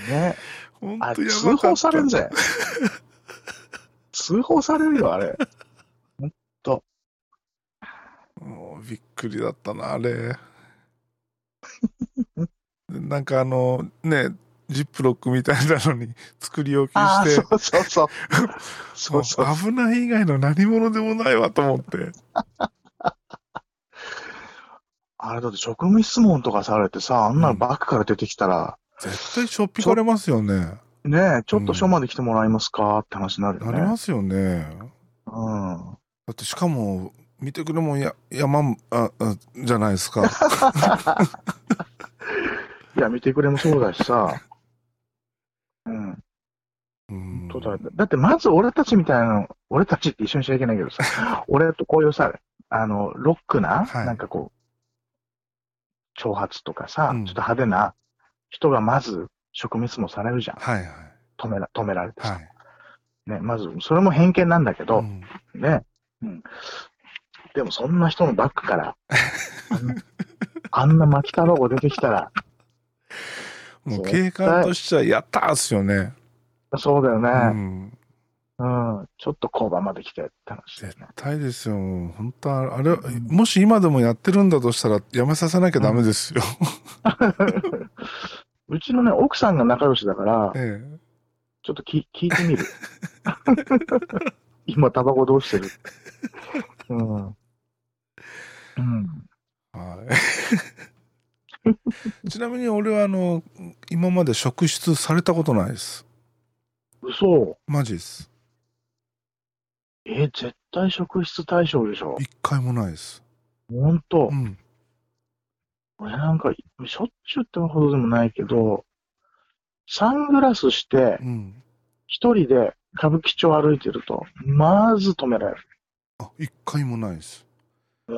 い。ね。ほんあれ、とやば。通報されるぜ。通報されるよ、あれ。もうびっくりだったな、あれ。なんかあの、ね、ジップロックみたいなのに作り置きして、そうそうそう。そうそう。もう危ない以外の何者でもないわと思って。あれだって職務質問とかされてさ、あんなのバッグから出てきたら、絶対しょっぴかれますよね。ねえ、ちょっと署まで来てもらえますかって話になるよね。なりますよね。うん。だってしかも、見てくれもや山ああじゃないですか。いや、見てくれもそうだしさ。うん。うだ。だってまず俺たちみたいなの、俺たちって一緒にしちゃいけないけどさ、俺とこういうさ、あの、ロックな、はいなんかこう、挑発とかさ、うんちょっと派手な人がまず職務質問されるじゃん。はいはい。止めら、止められてさ。はい。ね、まず、それも偏見なんだけど、うんね。うん。でもそんな人のバッグから、あんな巻きタバコ出てきたら、もう警官としてはやったーっすよね。そうだようね。ん。うん。ちょっと交番まで来てって話だよ絶ね。対ですよ。本当ああれ、もし今でもやってるんだとしたらやめさせなきゃダメですよ。うちのね、奥さんが仲良しだから、ええ。ちょっとき聞いてみる。今、タバコどうしてる？うん。うん。はい。ちなみに俺はあの、今まで職質されたことないです。嘘。マジです。え、絶対職質対象でしょ。一回もないです。ほんとう。ん。俺なんか、しょっちゅうってほどでもないけど、サングラスして、うん。一人で歌舞伎町歩いてると、まず止められる。あ、一回もないです。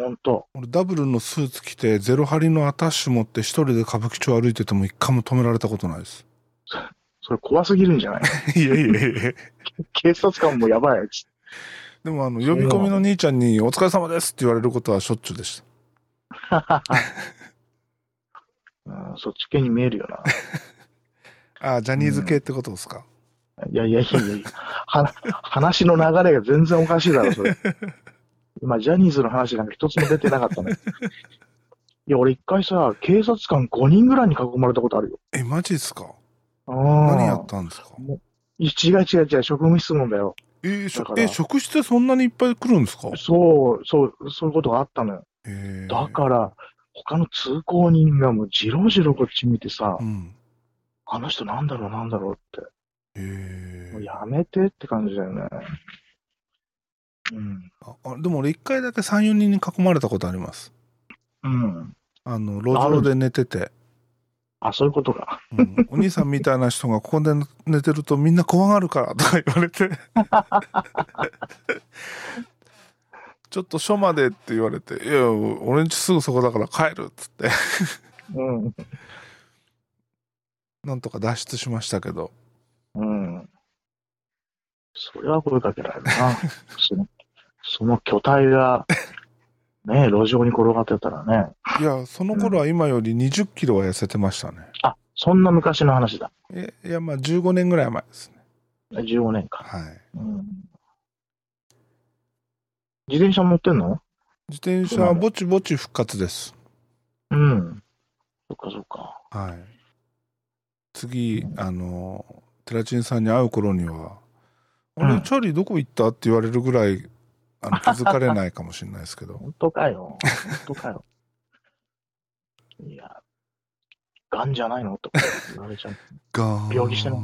ほんと。俺ダブルのスーツ着てゼロハリのアタッシュ持って一人で歌舞伎町歩いてても一回も止められたことないです。それ怖すぎるんじゃない？いやいやいや 警察官もやばいやつ。でもあの、呼び込みの兄ちゃんにお疲れ様ですって言われることはしょっちゅうでした。うん、そっち系に見えるよな。あジャニーズ系ってことですか、いやいやいやいやは話の流れが全然おかしいだろ、それ。今、ジャニーズの話なんか一つも出てなかったね。いや、俺一回さ、警察官5人ぐらいに囲まれたことあるよ。え、マジですか？何何やったんですか？違う違う違う、職務質問だよ。えーえ、職質ってそんなにいっぱい来るんですか？そう、そう、そういうことがあったのよ。えーだから、他の通行人がもうじろじろこっち見てさ、うん。あの人なんだろうなんだろうって。えーもうやめてって感じだよね。うん。ああでも俺一回だけ3、4人に囲まれたことあります。うん。あの、路上で寝てて。あ、そういうことか。うん、お兄さんみたいな人がここで寝てるとみんな怖がるからとか言われて ちょっと署までって言われて「いや俺んちすぐそこだから帰る」っつってうん。なんとか脱出しましたけどうん。それは声かけられるな。その、その巨体が、ね、路上に転がってたらね。いやその頃は今より2 0キロは痩せてましたねあ、そんな昔の話だ。えいやまあ15年ぐらい前ですね15年か。はいうん。自転車乗ってんの？自転車はぼちぼち復活ですうん。そっかそっか。はい次あのテラチンさんに会う頃には「あれうんチャーリーどこ行った?」って言われるぐらいあの気づかれないかもしれないですけど。本当かよ。本当かよ。いや、ガンじゃないのとか言われちゃう。ガーン。病気してる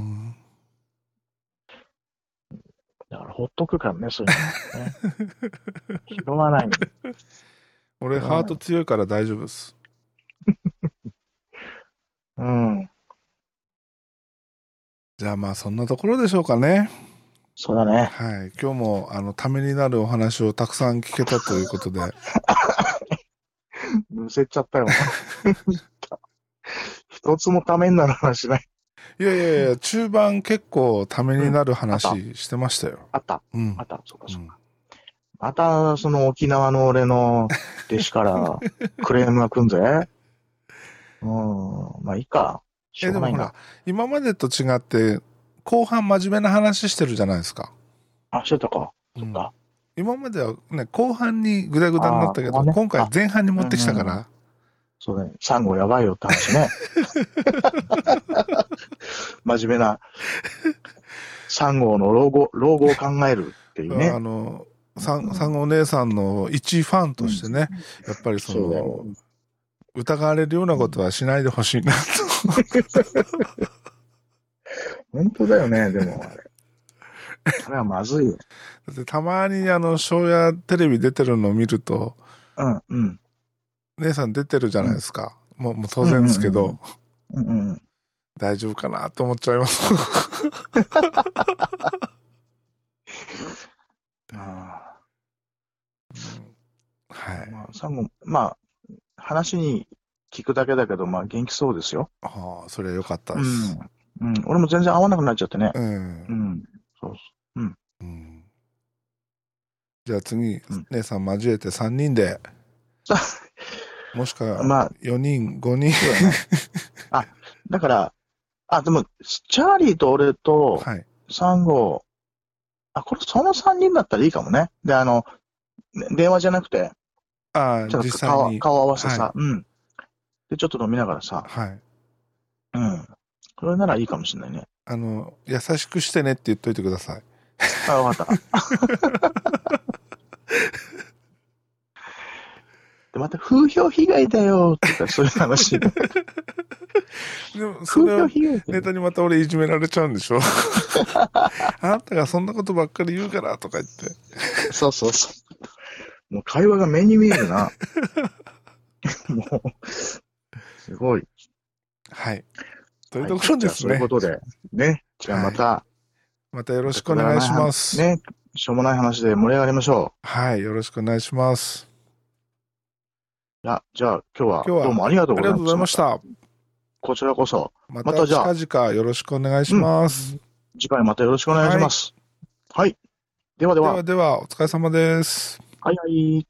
だからほっとくからね、そういうのね。拾わないの。俺、ハート強いから大丈夫です。うん。じゃあまあそんなところでしょうかね。そうだね。はい。今日もあのためになるお話をたくさん聞けたということで。むせちゃったよ。一つもためになる話ない。いやいやいや、中盤結構ためになる話してましたよ。あった。うんあ。った。そうか、そううんか。また、その沖縄の俺の弟子から クレームが来んぜ。うん。まあいいか。しょうがないんだえでもほら。、今までと違って、後半真面目な話してるじゃないですか。あ、してたか。うんそっか。今まではね、後半にグダグダになったけど、ね今回前半に持ってきたかうんら、そうね。サンゴやばいよって話ね。真面目な。サンゴの老後、老後を考えるっていうあね。の、産産後お姉さんの一ファンとしてね、やっぱりその、疑われるようなことはしないでほしいなと。本当だよね、でもあれ。あれはまずいよ。だってたまにあの、ショーやテレビ出てるのを見ると、うん、うん。姉さん出てるじゃないですか。もうもう当然ですけど、うんうんうん。大丈夫かなと思っちゃいます。あはい。あまあ、サンゴ、まあ、話に聞くだけだけど、まあ、元気そうですよ。ああ、それは良かったうです。ん。うん。俺も全然合わなくなっちゃってね。うんう。ん。そううんじゃあ次、うん姉さん交えて3人で、もしくはまあ、4人、5人。あ、だから、あ、でも、チャーリーと俺とはい。サンゴ、あ、これその3人だったらいいかもね。で、あの、ね電話じゃなくて、ああ、ちょっ実際と顔合わせさ、はうん。で、ちょっと飲みながらさ、はい。うん。これならいいかもしれないね。あの、優しくしてねって言っといてください。あ、わかった。で、また風評被害だよって言ったらそういう話。でも、それを風評被害だよ。ネタにまた俺いじめられちゃうんでしょあんたがそんなことばっかり言うからとか言って。そうそうそう。もう会話が目に見えるな。もう、すごい。はい。というところですね。はいういうことで、ね。じゃあまた、またよろしくお願いします。ね。しょうもない話で盛り上がりましょはい。よろしくお願いします。う。いや、じゃあ今日は今日はどうもありがとうございまし。たた。こちらこそ、またじゃあ近々よろしくお願いします。次回またよろしくお願いします。はい。ではでは、ではでは、お疲れ様です。はいはい。